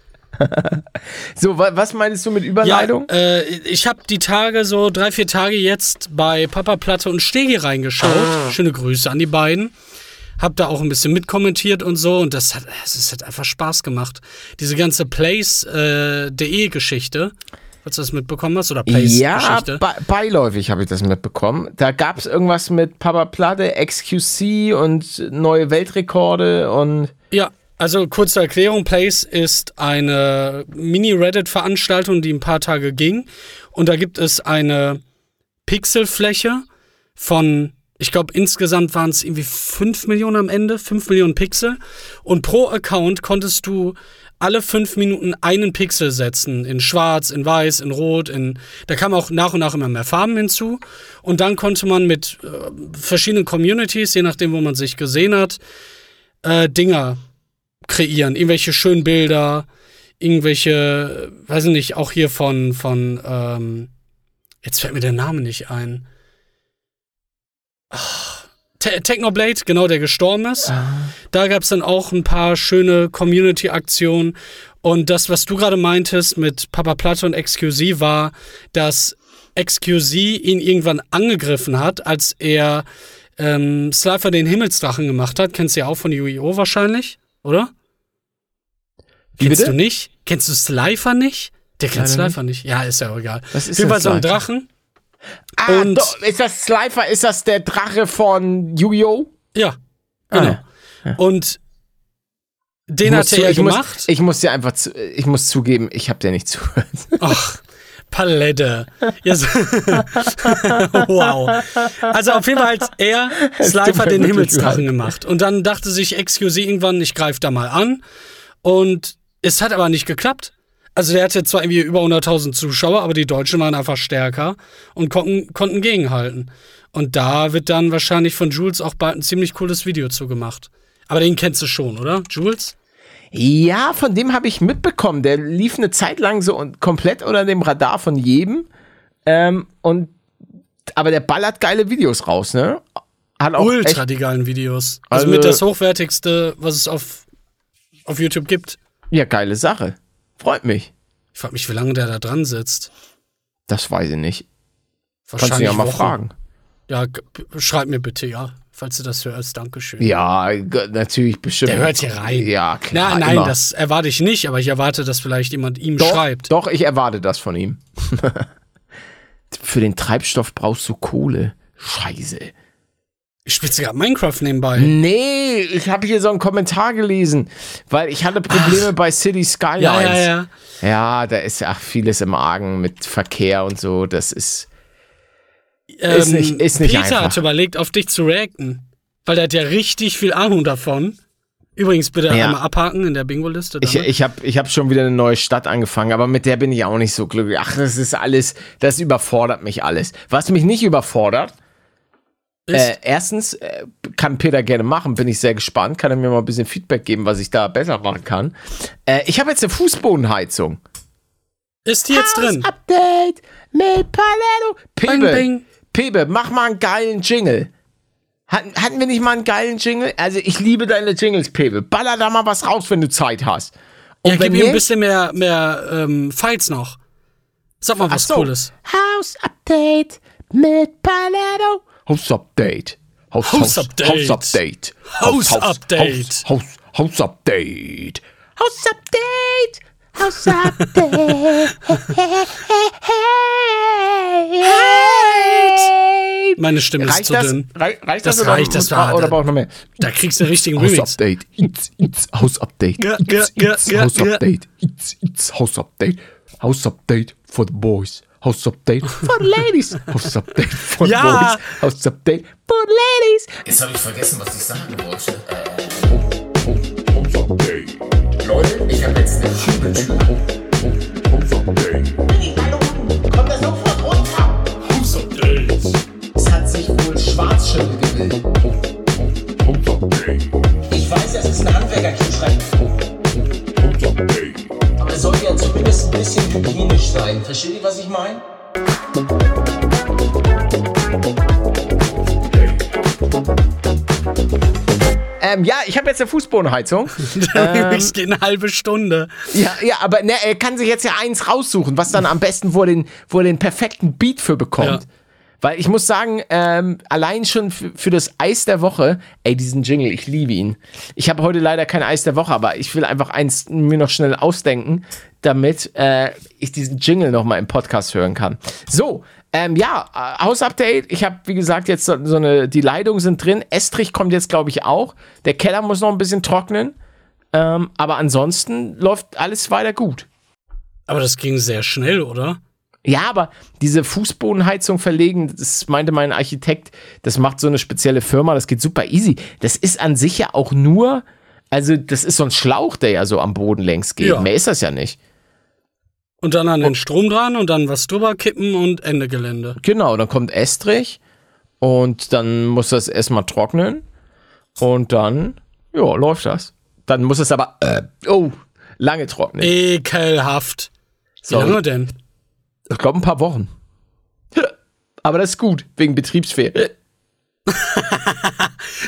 So, wa was meinst du mit Ja, Überleitung? äh, ich habe die Tage, so drei, vier Tage jetzt bei Papa Platte und Stegi reingeschaut. Ah. Schöne Grüße an die beiden. Hab da auch ein bisschen mitkommentiert und so und das hat, es hat einfach Spaß gemacht. Diese ganze Place.de Geschichte, falls du das mitbekommen hast, oder Place ja, be beiläufig habe ich das mitbekommen. Da gab es irgendwas mit Papa Platte, XQC und neue Weltrekorde und. Ja, also kurze Erklärung, Place ist eine Mini-Reddit-Veranstaltung, die ein paar Tage ging. Und da gibt es eine Pixelfläche von, ich glaube insgesamt waren es irgendwie 5 Millionen am Ende, 5 Millionen Pixel. Und pro Account konntest du alle fünf Minuten einen Pixel setzen. In schwarz, in weiß, in rot, in. Da kamen auch nach und nach immer mehr Farben hinzu. Und dann konnte man mit äh, verschiedenen Communities, je nachdem, wo man sich gesehen hat, äh, Dinger kreieren. Irgendwelche schönen Bilder, irgendwelche, äh, weiß ich nicht, auch hier von, von, ähm, jetzt fällt mir der Name nicht ein. Ach, Te Technoblade, genau, der gestorben ist. Da gab es dann auch ein paar schöne Community-Aktionen. Und das, was du gerade meintest mit Papa Platte und XQC, war, dass XQC ihn irgendwann angegriffen hat, als er ähm, Slifer den Himmelsdrachen gemacht hat. Kennst du ja auch von Yu-Gi-Oh! wahrscheinlich, oder? Wie Kennst bitte? du nicht? Kennst du Slifer nicht? Der kennt Slifer nicht. Ja, ist ja auch egal. Was ist Fall denn so ein Slifer? Drachen. Ah, Und- doch, ist das Slifer? Ist das der Drache von Yu-Gi-Oh? Ja, genau. Ah, Und den hat er ja ich gemacht. Muss, ich muss dir einfach, zu, ich muss zugeben, ich habe dir nicht zugehört. [laughs] Ach, Palette. Ja, [laughs] so- wow. Also auf jeden Fall hat er [laughs] Slifer den Himmelsdrachen gemacht. Und dann dachte sich XQC irgendwann, ich greife da mal an. Und es hat aber nicht geklappt. Also der hatte zwar irgendwie über 100.000 Zuschauer, aber die Deutschen waren einfach stärker und konnten, konnten gegenhalten. Und da wird dann wahrscheinlich von Jules auch bald ein ziemlich cooles Video zugemacht. Aber den kennst du schon, oder? Jules? Ja, von dem habe ich mitbekommen. Der lief eine Zeit lang so und komplett unter dem Radar von jedem. Ähm, und aber der ballert geile Videos raus, ne? Hat auch Ultra echt, die geilen Videos. Also, Also- mit das hochwertigste, was es auf, auf YouTube gibt. ja geile Sache. Freut mich. Ich frage mich, wie lange der da dran sitzt. Das weiß ich nicht. Kannst du Wahrscheinlich ja mal Wochen. fragen. Ja, schreib mir bitte, ja. falls du das hörst. Dankeschön. Ja, natürlich bestimmt. Der hört hier rein. Ja, klar. Na, nein, immer. das erwarte ich nicht, aber ich erwarte, dass vielleicht jemand ihm doch, schreibt. Doch, ich erwarte das von ihm. [laughs] Für den Treibstoff brauchst du Kohle. Scheiße. Ich spitze gerade Minecraft nebenbei. Nee, ich habe hier so einen Kommentar gelesen, weil ich hatte Probleme bei City Skylines. Ja, ja, ja. Ja, da ist ja vieles im Argen mit Verkehr und so. Das ist. Ähm, Ist nicht- ist nicht Peter einfach. hat überlegt, auf dich zu reacten. Weil der hat ja richtig viel Ahnung davon. Übrigens bitte Ja. einmal abhaken in der Bingo-Liste. Ich, ich habe ich hab schon wieder eine neue Stadt angefangen, aber mit der bin ich auch nicht so glücklich. Ach, das ist alles, das überfordert mich alles. Was mich nicht überfordert, äh, erstens äh, kann Peter gerne machen, bin ich sehr gespannt, kann er mir mal ein bisschen Feedback geben, was ich da besser machen kann. Äh, ich habe jetzt eine Fußbodenheizung. ist die jetzt drin? Update mit Paletto. Pebe, bing. Pebe, mach mal einen geilen Jingle. Hatten, hatten wir nicht mal einen geilen Jingle? Also ich liebe deine Jingles, Pebe. Baller da mal was raus, wenn du Zeit hast. Und Ja, gib ihm ein bisschen mehr, mehr ähm, Files noch. Sag mal was so. Cooles. House Update mit Paletto. House Update. House, House Update. House Update. House Update. House, House, House Update. House Update. House Update. [laughs] Meine Stimme ist Reicht zu das? dünn. Rei- Reicht Das das, oder, reicht, das war- oder braucht noch mehr? Da kriegst du einen richtigen House Remix. Update. It's, it's, House Update. Ja, It's, it's, ja, House ja. Update. It's, it's House Update. House Update for the boys. House Update for ladies. House Update for Ja. boys. House Update for ladies. Jetzt habe ich vergessen, was ich sagen wollte. Äh, House habe jetzt eine Fußbodenheizung. [laughs] Der Remix geht eine halbe Stunde. Ja, ja, aber ne, er kann sich jetzt ja eins raussuchen, was dann am besten, wo er den, wo er den perfekten Beat für bekommt. Ja. Weil ich muss sagen, ähm, allein schon für, für das Eis der Woche, ey, diesen Jingle, ich liebe ihn. Ich habe heute leider kein Eis der Woche, aber ich will einfach eins mir noch schnell ausdenken, damit äh, ich diesen Jingle nochmal im Podcast hören kann. So, ähm, ja, äh, Hausupdate. Ich habe, wie gesagt, jetzt so, so eine, die Leitungen sind drin. Estrich kommt jetzt, glaube ich, auch. Der Keller muss noch ein bisschen trocknen. Ähm, aber ansonsten läuft alles weiter gut. Aber das ging sehr schnell, oder? Ja, aber diese Fußbodenheizung verlegen, das meinte mein Architekt, das macht so eine spezielle Firma, das geht super easy. Das ist an sich ja auch nur, also das ist so ein Schlauch, der ja so am Boden längs geht. Ja. Mehr ist das ja nicht. Und dann an den Strom dran und dann was drüber kippen und Ende Gelände. Genau, dann kommt Estrich und dann muss das erstmal trocknen und dann, ja, läuft das. Dann muss es aber, äh, oh, lange trocknen. Ekelhaft. Wie Sorry. lange denn? Ich glaube, ein paar Wochen. [laughs] Aber das ist gut, wegen Betriebsferien. [laughs]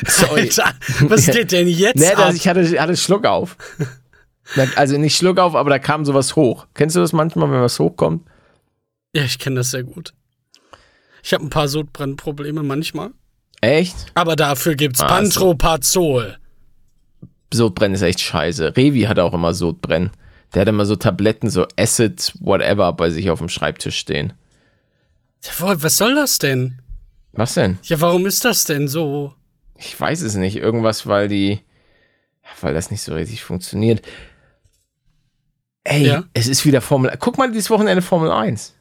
Sorry. Alter, was [laughs] geht denn jetzt Nee, das, ich hatte, hatte Schluck auf. Also nicht Schluck auf, aber da kam sowas hoch. Kennst du das manchmal, wenn was hochkommt? Ja, ich kenne das sehr gut. Ich habe ein paar Sodbrennprobleme manchmal. Echt? Aber dafür gibt's Ah, Pantropazol. Sodbrennen ist echt scheiße. Revi hat auch immer Sodbrennen. Der hat immer so Tabletten, so Acid, whatever, bei sich auf dem Schreibtisch stehen. Jawohl, was soll das denn? Was denn? Ja, warum ist das denn so? Ich weiß es nicht. Irgendwas, weil die. Weil das nicht so richtig funktioniert. Ey, Ja? es ist wieder Formel. Guck mal, dieses Wochenende Formel 1.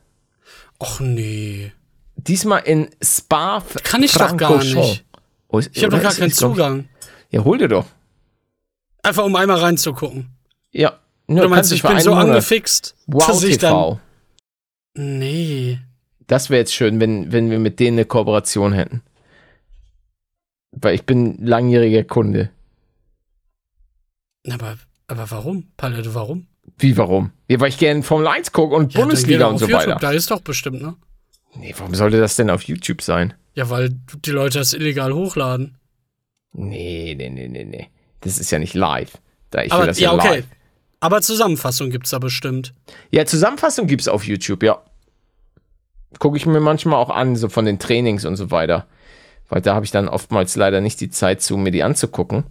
Och nee. Diesmal in Spa. Kann ich doch gar nicht. Oh, ist- Ich habe doch gar keinen Zugang. Ja, hol dir doch. Einfach um einmal reinzugucken. Ja. Du meinst, ich bin so angefixt, Wow, dass ich dann. TV. Nee. Das wäre jetzt schön, wenn, wenn wir mit denen eine Kooperation hätten. Weil ich bin langjähriger Kunde. Aber, aber warum? Palette, warum? Wie, warum? Ja, weil ich gerne Formel 1 gucke und Ja, Bundesliga und so YouTube, weiter. Da ist doch bestimmt, ne? Nee, warum sollte das denn auf YouTube sein? Ja, weil die Leute das illegal hochladen. Nee, nee, nee, nee, nee. Das ist ja nicht live. Da ich will aber das ja, ja, okay. live. Aber Zusammenfassung gibt's da bestimmt. Ja, Zusammenfassung gibt's auf YouTube, ja. Gucke ich mir manchmal auch an, so von den Trainings und so weiter. weil da habe ich dann oftmals leider nicht die Zeit zu, mir die anzugucken.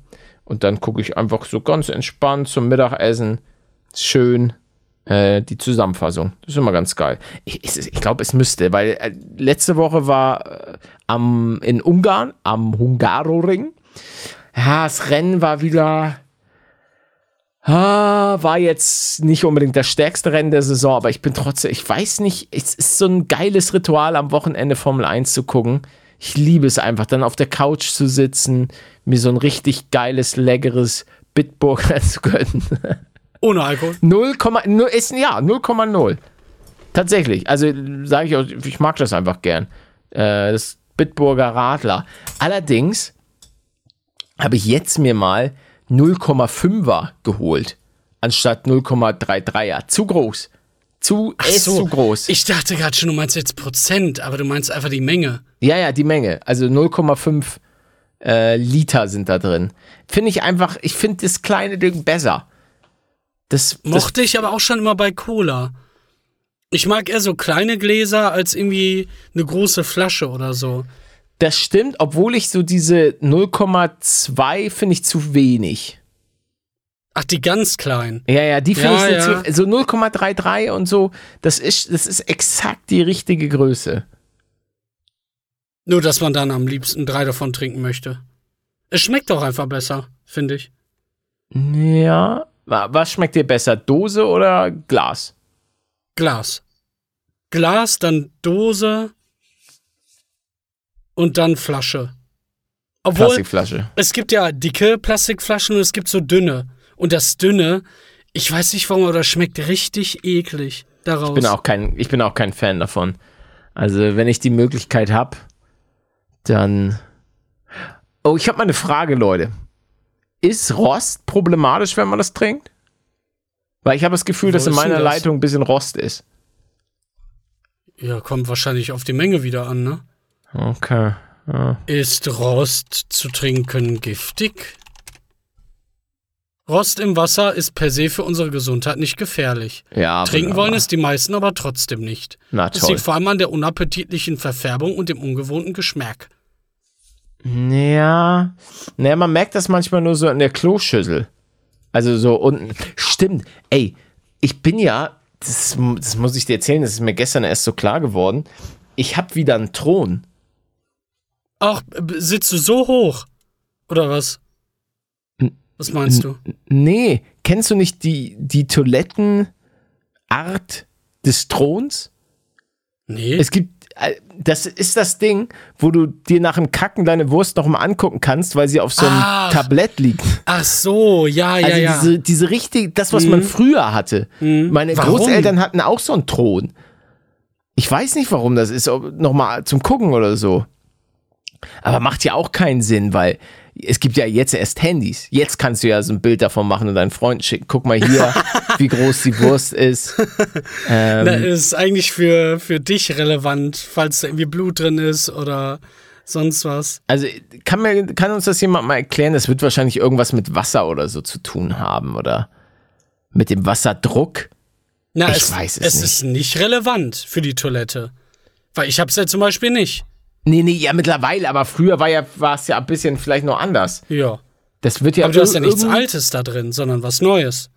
Und dann gucke ich einfach so ganz entspannt zum Mittagessen schön äh, die Zusammenfassung. Das ist immer ganz geil. Ich, ich, ich glaube, es müsste, weil äh, letzte Woche war äh, am, in Ungarn, am Hungaroring. Ja, das Rennen war wieder. Ah, war jetzt nicht unbedingt das stärkste Rennen der Saison, aber ich bin trotzdem, ich weiß nicht, es ist so ein geiles Ritual am Wochenende Formel 1 zu gucken. Ich liebe es einfach, dann auf der Couch zu sitzen, mir so ein richtig geiles, leckeres Bitburger [laughs] zu gönnen. Ohne Alkohol. 0, ist ja 0,0. Tatsächlich. Also sage ich auch, ich mag das einfach gern. Äh, das Bitburger Radler. Allerdings habe ich jetzt mir mal 0,5er geholt. Anstatt 0,33er. Zu groß. Zu, Ach ist so, zu groß. Ich dachte gerade schon, du meinst jetzt Prozent, aber du meinst einfach die Menge. Ja, ja, die Menge. Also 0,5 äh, Liter sind da drin. Finde ich einfach, ich finde das kleine Ding besser. Das, das Mochte ich aber auch schon immer bei Cola. Ich mag eher so kleine Gläser als irgendwie eine große Flasche oder so. Das stimmt, obwohl ich so diese 0,2 finde ich zu wenig. Ach, die ganz kleinen. Ja, ja, die finde Ja, ich so, ja. zu, so 0,33 und so, das ist, das ist exakt die richtige Größe. Nur, dass man dann am liebsten drei davon trinken möchte. Es schmeckt doch einfach besser, finde ich. Ja. Wa- Was schmeckt dir besser, Dose oder Glas? Glas. Glas, dann Dose und dann Flasche. Obwohl, Plastikflasche. es gibt ja dicke Plastikflaschen und es gibt so dünne. Und das dünne, ich weiß nicht warum, aber das schmeckt richtig eklig daraus. Ich bin auch kein, ich bin auch kein Fan davon. Also, wenn ich die Möglichkeit habe, dann. Oh, ich habe mal eine Frage, Leute. Ist Rost problematisch, wenn man das trinkt? Weil ich habe das Gefühl, Wo dass in meiner? Leitung ein bisschen Rost ist. Ja, kommt wahrscheinlich auf die Menge wieder an, ne? Okay. Ja. Ist Rost zu trinken giftig? Rost im Wasser ist per se für unsere Gesundheit nicht gefährlich. Ja, Trinken wollen es die meisten aber trotzdem nicht. Na Das toll. liegt vor allem an der unappetitlichen Verfärbung und dem ungewohnten Geschmack. Ja. Naja, man merkt das manchmal nur so in der Kloschüssel. Also so unten. Stimmt. Ey, ich bin ja, das, das muss ich dir erzählen, das ist mir gestern erst so klar geworden. Ich habe wieder einen Thron. Ach, sitzt du so hoch? Oder was? Was meinst du? Nee, kennst du nicht die, die Toilettenart des Throns? Nee. Es gibt, das ist das Ding, wo du dir nach dem Kacken deine Wurst noch mal angucken kannst, weil sie auf so einem Ach. Tablett liegt. Ach so, ja, ja, Also ja. diese, diese richtig, das, was man früher hatte. Meine Warum? Großeltern hatten auch so einen Thron. Ich weiß nicht, warum das ist, ob nochmal zum Gucken oder so. Aber macht ja auch keinen Sinn, weil es gibt ja jetzt erst Handys. Jetzt kannst du ja so ein Bild davon machen und deinen Freunden schicken. Guck mal hier, [laughs] wie groß die Wurst ist. Na, ist eigentlich für, für dich relevant, falls da irgendwie Blut drin ist oder sonst was. Also kann, mir, kann uns das jemand mal erklären? Das wird wahrscheinlich irgendwas mit Wasser oder so zu tun haben, oder? Mit dem Wasserdruck? Na, Ich es, weiß es es nicht. ist nicht relevant für die Toilette. Weil ich hab's ja zum Beispiel nicht. Nee, nee, ja mittlerweile, aber früher war ja, war es ja ein bisschen vielleicht noch anders. Ja. Das wird ja. Aber du hast ja nichts Altes da drin, sondern was Neues.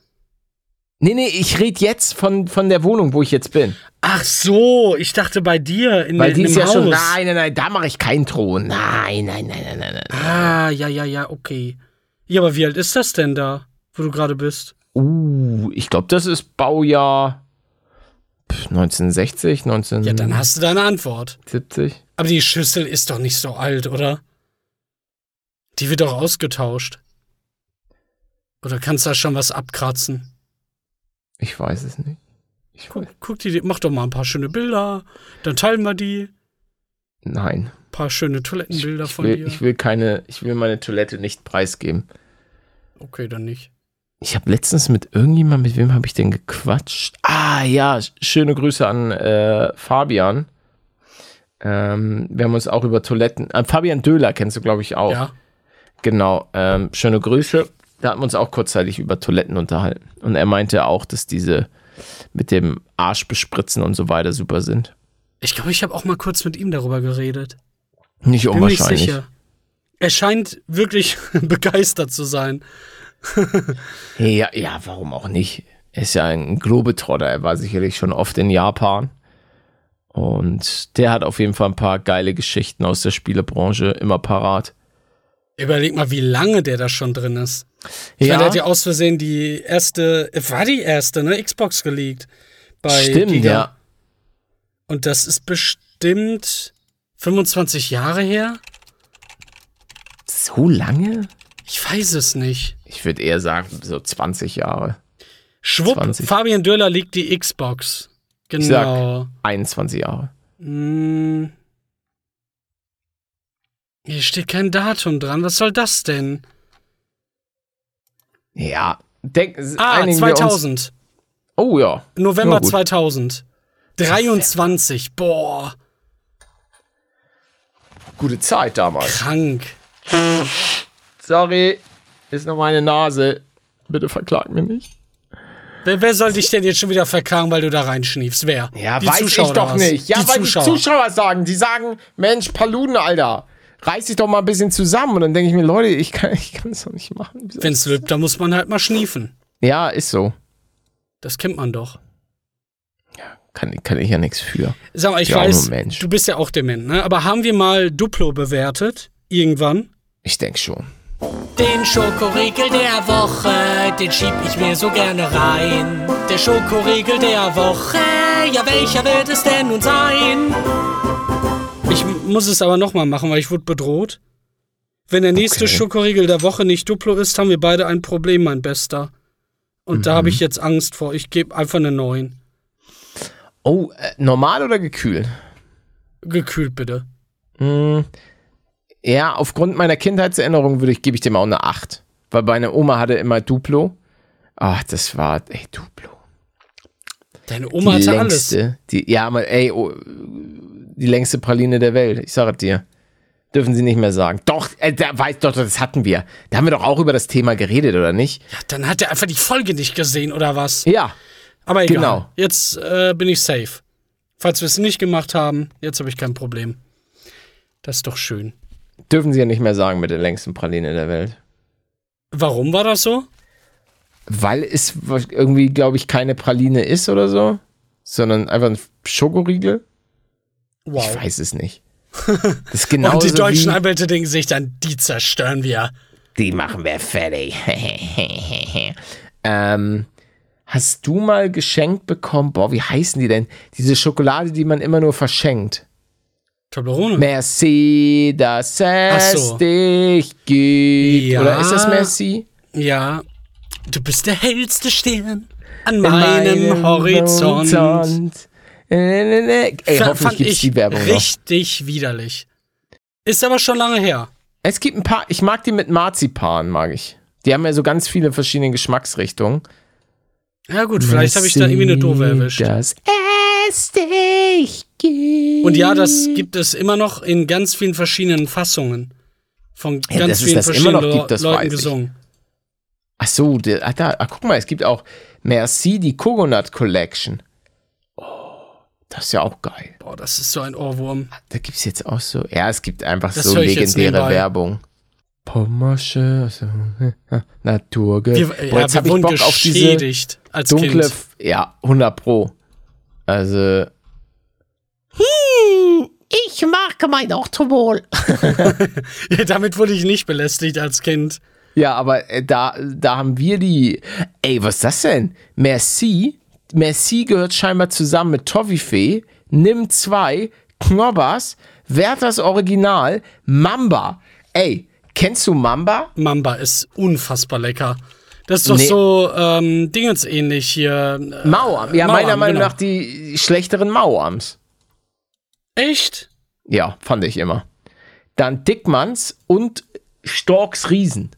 Nee, nee, ich rede jetzt von, von der Wohnung, wo ich jetzt bin. Ach so, ich dachte bei dir in, Weil die ist ja Haus. schon. Nein, nein, nein, da mache ich keinen Thron. Nein, nein, nein, nein, nein, nein. Ah, ja, ja, ja, okay. Ja, aber wie alt ist das denn da, wo du gerade bist? Uh, ich glaube, das ist Baujahr pf, 1960, 1970. Ja, dann hast du deine Antwort. 70. Aber die Schüssel ist doch nicht so alt, oder? Die wird doch ausgetauscht. Oder kannst du da schon was abkratzen? Ich weiß es nicht. Ich. Guck, guck die, mach doch mal ein paar schöne Bilder. Dann teilen wir die. Nein. Ein paar schöne Ich, Toilettenbilder ich, von will, dir. ich will keine, ich will meine Toilette nicht preisgeben. okay, dann nicht. Ich habe letztens mit irgendjemandem, mit wem habe ich denn gequatscht? Ah ja, sch- schöne Grüße an äh, Fabian. Ähm, wir haben uns auch über Toiletten. Äh, Fabian Döhler kennst du, glaube ich, auch. Ja. Genau. Ähm, schöne Grüße. Da hatten wir uns auch kurzzeitig über Toiletten unterhalten. Und er meinte auch, dass diese mit dem Arsch bespritzen und so weiter super sind. Ich glaube, ich habe auch mal kurz mit ihm darüber geredet. Nicht Bin mir nicht unwahrscheinlich. sicher. Er scheint wirklich [laughs] begeistert zu sein. [laughs] Ja, ja, warum auch nicht? Er ist ja ein Globetrotter. Er war sicherlich schon oft in Japan. Und der hat auf jeden Fall ein paar geile Geschichten aus der Spielebranche immer parat. Überleg mal, wie lange der da schon drin ist. Ich Ja. meine, der hat ja aus Versehen die erste, äh, war die erste, ne? Xbox geleakt. Bei Stimmt, Giga. ja. Und das ist bestimmt 25 Jahre her? So lange? Ich weiß es nicht. Ich würde eher sagen, so 20 Jahre. Schwupp, 20. Fabian Döller liegt die Xbox. Ich sag Genau. 21 Jahre. Hm. Hier steht kein Datum dran. Was soll das denn? Ja. Denk, Ah, einigen wir uns- 2000. Oh ja. November Ja, gut. 2000. 23. Boah, Gute Zeit damals. krank. Sorry, ist nur meine Nase. Bitte verklag mir nicht. Wer, wer soll dich denn jetzt schon wieder verklagen, weil du da reinschniefst? Wer? Ja, Die weiß Zuschauer ich doch nicht. Ja, die weil Zuschauer. die Zuschauer sagen, die sagen, Mensch, Paluden, Alter, reiß dich doch mal ein bisschen zusammen. Und dann denke ich mir, Leute, ich kann ich kann das doch nicht machen. Wenn's ich- lübt, dann muss man halt mal schniefen. Ja, ist so. Das kennt man doch. Kann, kann ich ja nichts für. Sag mal, ich Ja, auch weiß, du bist ja auch dement, ne? Aber haben wir mal Duplo bewertet? Irgendwann? Ich denke schon. Den Schokoriegel der Woche, den schieb ich mir so gerne rein. Der Schokoriegel der Woche, ja welcher wird es denn nun sein? Ich muss es aber nochmal machen, weil ich wurde bedroht. Wenn der nächste Okay. Schokoriegel der Woche nicht Duplo ist, haben wir beide ein Problem, mein Bester. Und da habe Mhm. ich jetzt Angst vor. Ich gebe einfach eine 9. Oh, äh, normal oder gekühlt? Gekühlt bitte. Hm, ja, aufgrund meiner Kindheitserinnerung würde ich, gebe ich dem auch eine 8. Weil meine Oma hatte immer Duplo. Ach, das war, ey, Duplo. Deine Oma die hatte alles. längste, Die, ja, aber ey, oh, die längste Praline der Welt. Ich sage dir. Dürfen sie nicht mehr sagen. Doch, äh, da weiß doch, das hatten wir. Da haben wir doch auch über das Thema geredet, oder nicht? Ja, dann hat er einfach die Folge nicht gesehen oder was? Ja. Aber egal. Genau. Jetzt äh, bin ich safe. Falls wir es nicht gemacht haben, jetzt habe ich kein Problem. Das ist doch schön. Dürfen sie ja nicht mehr sagen mit der längsten Praline der Welt. Warum war das so? Weil es irgendwie, glaube ich, keine Praline ist oder so, sondern einfach ein Schokoriegel. Wow. Ich weiß es nicht. [laughs] Das ist genauso Und die deutschen Anwälte denken sich dann, die zerstören wir. die machen wir fertig. [laughs] ähm, hast du mal geschenkt bekommen, boah, wie heißen die denn? Diese Schokolade, die man immer nur verschenkt. Toblerone. Merci, dass es so. dich gibt. Ja. Oder ist das Merci? Ja. Du bist der hellste Stern an meinem, Horizont. Horizont. Äh, äh, äh. Ey, hoffentlich gibt es ich die Werbung noch. richtig widerlich. Ist aber schon lange her. Es gibt ein paar, ich mag die mit Marzipan, mag ich. Die haben ja so ganz viele verschiedene Geschmacksrichtungen. Ja gut, vielleicht habe ich da irgendwie eine doofe erwischt. Das dich gibt. Und ja, das gibt es immer noch in ganz vielen verschiedenen Fassungen. Von Ja, ganz dass es vielen das immer verschiedenen noch gibt, das Leuten gesungen. Ach so, der, ach, da, ach, guck mal, es gibt auch Merci, die Coconut Collection. Oh, das ist ja auch geil. Boah, das ist so ein Ohrwurm. Da gibt es jetzt auch so, ja, es gibt einfach Das so legendäre. Werbung. Pommersche, also, Naturge. Wir, Boah, ja, jetzt wir hab ich Bock auf diese dunkle, ja, 100 Pro. Also, Ich mag mein Octobol. [laughs] Ja, damit wurde ich nicht belästigt als Kind. ja, aber äh, da, da haben wir die, ey, was ist das denn? Merci, Merci gehört scheinbar zusammen mit Toffifee, Nimm 2, Knobbers, Werthers Original, Mamba. Ey, kennst du Mamba? Mamba ist unfassbar lecker. Das ist doch Nee. so ähm, dingensähnlich hier. Äh, Mauam. Ja, Mauam, meiner Meinung genau. nach die schlechteren Mauams. Echt? Ja, fand ich immer. Dann Dickmanns und Storks Riesen.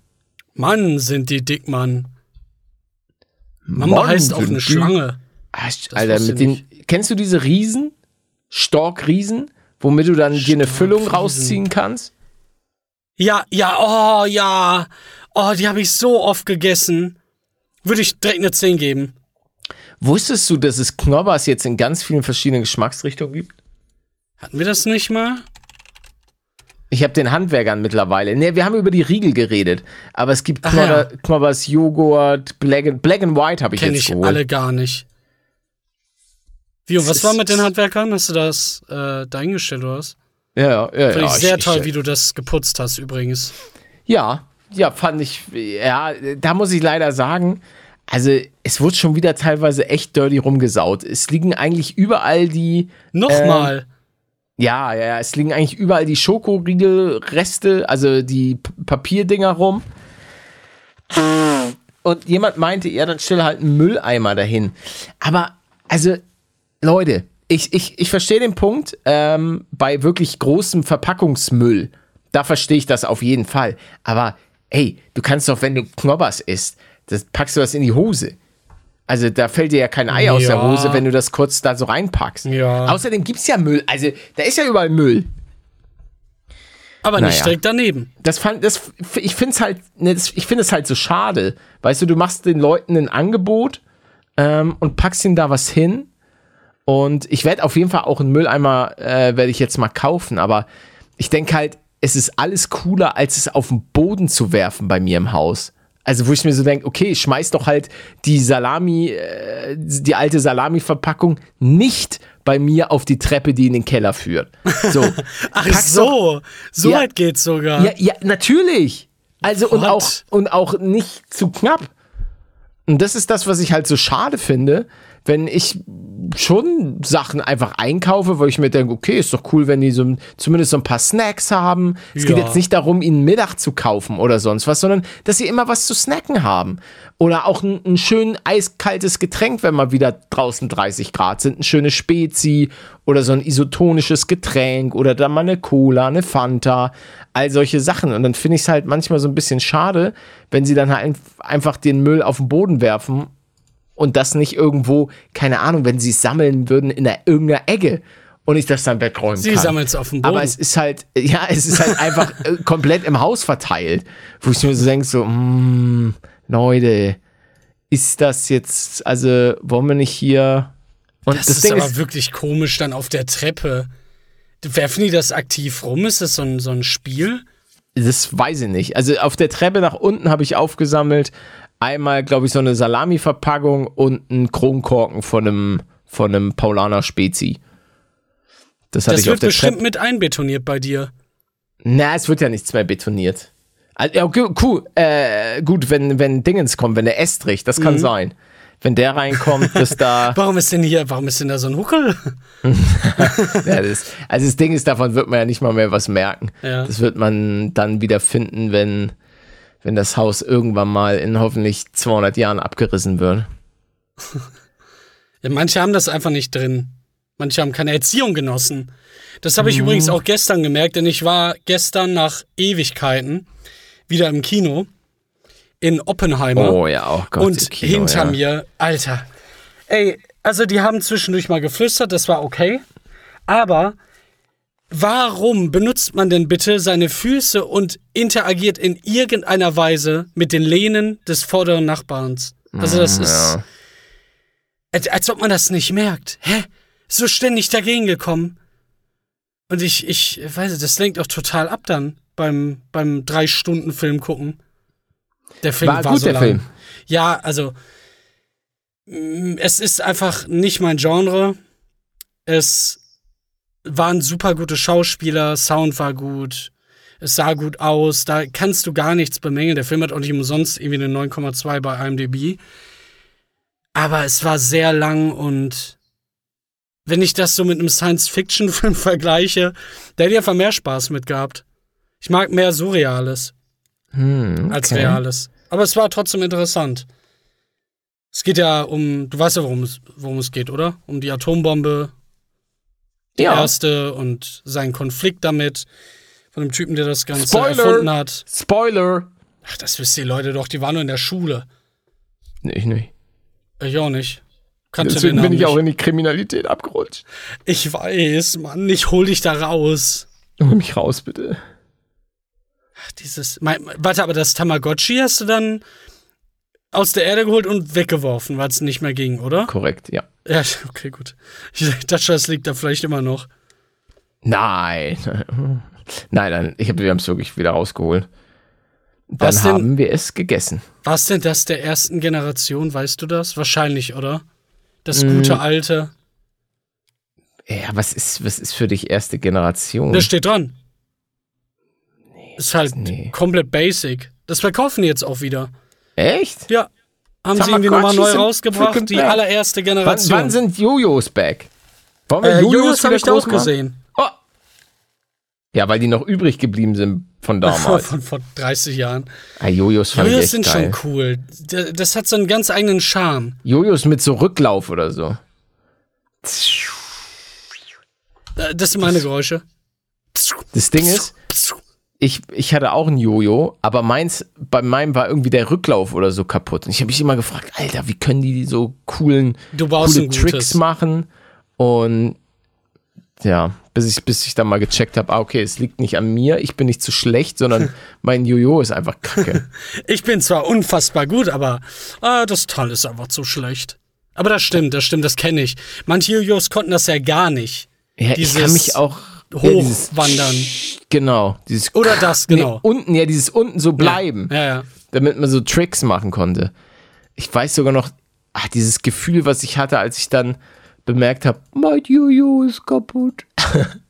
Mann, sind die dick, Mann. Mamba Mann, heißt auch eine die- Schlange. Ah, Alter, mit den. Kennst du diese Riesen? Storkriesen? Womit du dann dir eine Füllung rausziehen kannst? Ja, ja, oh, ja. Oh, die habe ich so oft gegessen. Würde ich direkt eine 10 geben. Wusstest du, dass es Knobbers jetzt in ganz vielen verschiedenen Geschmacksrichtungen gibt? Hatten wir das nicht mal? Ich habe den Handwerkern mittlerweile. Ne, wir haben über die Riegel geredet. Aber es gibt Ach Knobber, Knobbers Joghurt, Black and, Black and White habe ich Kenne jetzt ich geholt. alle gar nicht. Wie, und was war mit den Handwerkern? Hast du das äh, dahingestellt oder was? Ja, ja, ja. Finde ja, ich sehr ich, toll, ich, wie du das geputzt hast übrigens. Ja, ja, fand ich, ja, da muss ich leider sagen, also es wurde schon wieder teilweise echt dirty rumgesaut. Es liegen eigentlich überall die, Nochmal. ja, ja, ja, es liegen eigentlich überall die Schokoriegelreste, also die P Papierdinger rum. Und jemand meinte, ja, dann stell halt einen Mülleimer dahin. Aber, also, Leute, ich, ich, ich verstehe den Punkt ähm, bei wirklich großem Verpackungsmüll. Da verstehe ich das auf jeden Fall. Aber, ey, du kannst doch, wenn du Knobbers isst, das packst du das in die Hose. Also da fällt dir ja kein Ei aus der Ja. Hose, wenn du das kurz da so reinpackst. Ja. Außerdem gibt's ja Müll. Also da ist ja überall Müll. Aber nicht naja. direkt daneben. Das fand, das, ich finde es halt, ne, ich finde es halt so schade. Weißt du, du machst den Leuten ein Angebot ähm, und packst ihnen da was hin. Und ich werde auf jeden Fall auch einen Mülleimer, äh, werde ich jetzt mal kaufen. Aber ich denke halt, es ist alles cooler, als es auf den Boden zu werfen bei mir im Haus. Also wo ich mir so denke, okay, schmeiß doch halt die Salami, äh, die alte Salami-Verpackung nicht bei mir auf die Treppe, die in den Keller führt. So. [laughs] Ach Pack's doch- so, so Ja. weit geht's sogar. ja, ja, natürlich. Also und auch, und auch nicht zu knapp. Und das ist das, was ich halt so schade finde, wenn ich schon Sachen einfach einkaufe, weil ich mir denke, okay, ist doch cool, wenn die so zumindest so ein paar Snacks haben. Es geht Ja. jetzt nicht darum, ihnen Mittag zu kaufen oder sonst was, sondern dass sie immer was zu snacken haben. Oder auch ein, ein schön eiskaltes Getränk, wenn mal wieder draußen 30 Grad sind. Ein schönes Spezi oder so ein isotonisches Getränk oder dann mal eine Cola, eine Fanta, all solche Sachen. Und dann finde ich es halt manchmal so ein bisschen schade, wenn sie dann halt einfach den Müll auf den Boden werfen und das nicht irgendwo, keine Ahnung, wenn sie es sammeln würden in der, irgendeiner Ecke und ich das dann wegräumen Sie kann. sammeln es auf dem Boden. Aber es ist halt, ja, es ist halt einfach äh, [laughs] komplett im Haus verteilt, wo ich mir so denke, so, mm, Leute, ist das jetzt, also wollen wir nicht hier und das, das, ist Ding aber ist, wirklich komisch dann auf der Treppe. Werfen die das aktiv rum? Ist das so ein, so ein Spiel? das weiß ich nicht. Also auf der Treppe nach unten habe ich aufgesammelt einmal, glaube ich, so eine Salami-Verpackung und einen Kronkorken von einem, von einem Paulaner Spezi. Das Das ich auf wird der bestimmt Treppe. mit einbetoniert bei dir. Na, es wird ja nichts mehr betoniert. Also, ja, okay, cool. Äh, gut, wenn, wenn Dingens kommt, wenn der Estrich, das Mhm. kann sein. Wenn der reinkommt, [laughs] dass da. Warum ist denn hier, warum ist denn da so ein Huckel? [laughs] ja, das, also das Ding ist, davon wird man ja nicht mal mehr was merken. Ja. Das wird man dann wieder finden, wenn, wenn das Haus irgendwann mal in hoffentlich 200 Jahren abgerissen wird. [laughs] Ja, manche haben das einfach nicht drin. Manche haben keine Erziehung genossen. Das habe ich Mhm. übrigens auch gestern gemerkt, denn ich war gestern nach Ewigkeiten wieder im Kino in Oppenheimer. Oh ja, oh Gott. und Kino, hinter ja. mir, Alter. Ey, also die haben zwischendurch mal geflüstert, das war okay. Aber warum benutzt man denn bitte seine Füße und interagiert in irgendeiner Weise mit den Lehnen des vorderen Nachbarns? Also das ist, ja. als, als ob man das nicht merkt. Hä? So ständig dagegen gekommen. Und ich, ich weiß nicht, das lenkt auch total ab dann beim, beim Drei-Stunden-Film gucken. Der Film War war, gut, so der lang. Film. Ja, also mm, es ist einfach nicht mein Genre. Es waren super gute Schauspieler, Sound war gut, es sah gut aus, da kannst du gar nichts bemängeln. Der Film hat auch nicht umsonst irgendwie eine 9,2 bei IMDb. Aber es war sehr lang und wenn ich das so mit einem Science-Fiction-Film [laughs] vergleiche, da hätte ich einfach mehr Spaß mit gehabt. Ich mag mehr Surreales Hm, als okay. Reales. Aber es war trotzdem interessant. Es geht ja um, du weißt ja, worum es, worum es geht, oder? Um die Atombombe, die Ja. erste und seinen Konflikt damit. Von dem Typen, der das Ganze Spoiler! erfunden hat. Spoiler! Ach, das wisst ihr Leute doch, die waren nur in der Schule. Nee, ich nicht. Ich auch nicht. Kannte Deswegen bin ich auch nicht. in die Kriminalität abgerutscht. Ich weiß, Mann, ich hol dich da raus. Hol mich raus, bitte. Ach, dieses. Mein, warte, aber das Tamagotchi hast du dann aus der Erde geholt und weggeworfen, weil es nicht mehr ging, oder? Korrekt, ja. Ja, [laughs] okay, gut. Ich dachte, das liegt da vielleicht immer noch. Nein. [laughs] Nein, nein, ich hab, wir haben es wirklich wieder rausgeholt. Dann Was denn? haben wir es gegessen. Was denn das der ersten Generation, weißt du das? Wahrscheinlich, oder? Das Mm. gute alte. Ja, was ist, was ist für dich erste Generation? Das steht dran. ist halt nee. komplett basic. Das verkaufen die jetzt auch wieder. Echt? Ja. Haben sie irgendwie nochmal neu rausgebracht. Die back. allererste Wann, Generation. wann sind Jojos back? Wollen wir äh, Jojos habe ich da auch machen? gesehen. Oh. Ja, weil die noch übrig geblieben sind von [laughs] damals. Von vor 30 Jahren. ah, Jojos fand Jojos sind geil. schon cool. Das hat so einen ganz eigenen Charme. Jojos mit so Rücklauf oder so. Äh, Das sind meine Geräusche. Das Ding ist, ich, ich hatte auch ein Jojo, aber meins, bei meinem war irgendwie der Rücklauf oder so kaputt. Und ich habe mich immer gefragt, Alter, wie können die so coolen coole Tricks machen? Und ja, bis ich, bis ich dann mal gecheckt habe, ah, okay, es liegt nicht an mir, ich bin nicht zu schlecht, sondern [laughs] mein Jojo ist einfach kacke. [laughs] Ich bin zwar unfassbar gut, aber ah, das Teil ist einfach zu schlecht. Aber das stimmt, das stimmt, das kenne ich. Manche Jojos konnten das ja gar nicht. Ja, ich Dieses kann mich auch ja, Hochwandern. Genau, dieses Oder das, genau. Nee, unten, ja, dieses unten so bleiben. Ja, ja. damit man so Tricks machen konnte. Ich weiß sogar noch, ach, dieses Gefühl, was ich hatte, als ich dann bemerkt habe, mein Jojo ist kaputt. [laughs]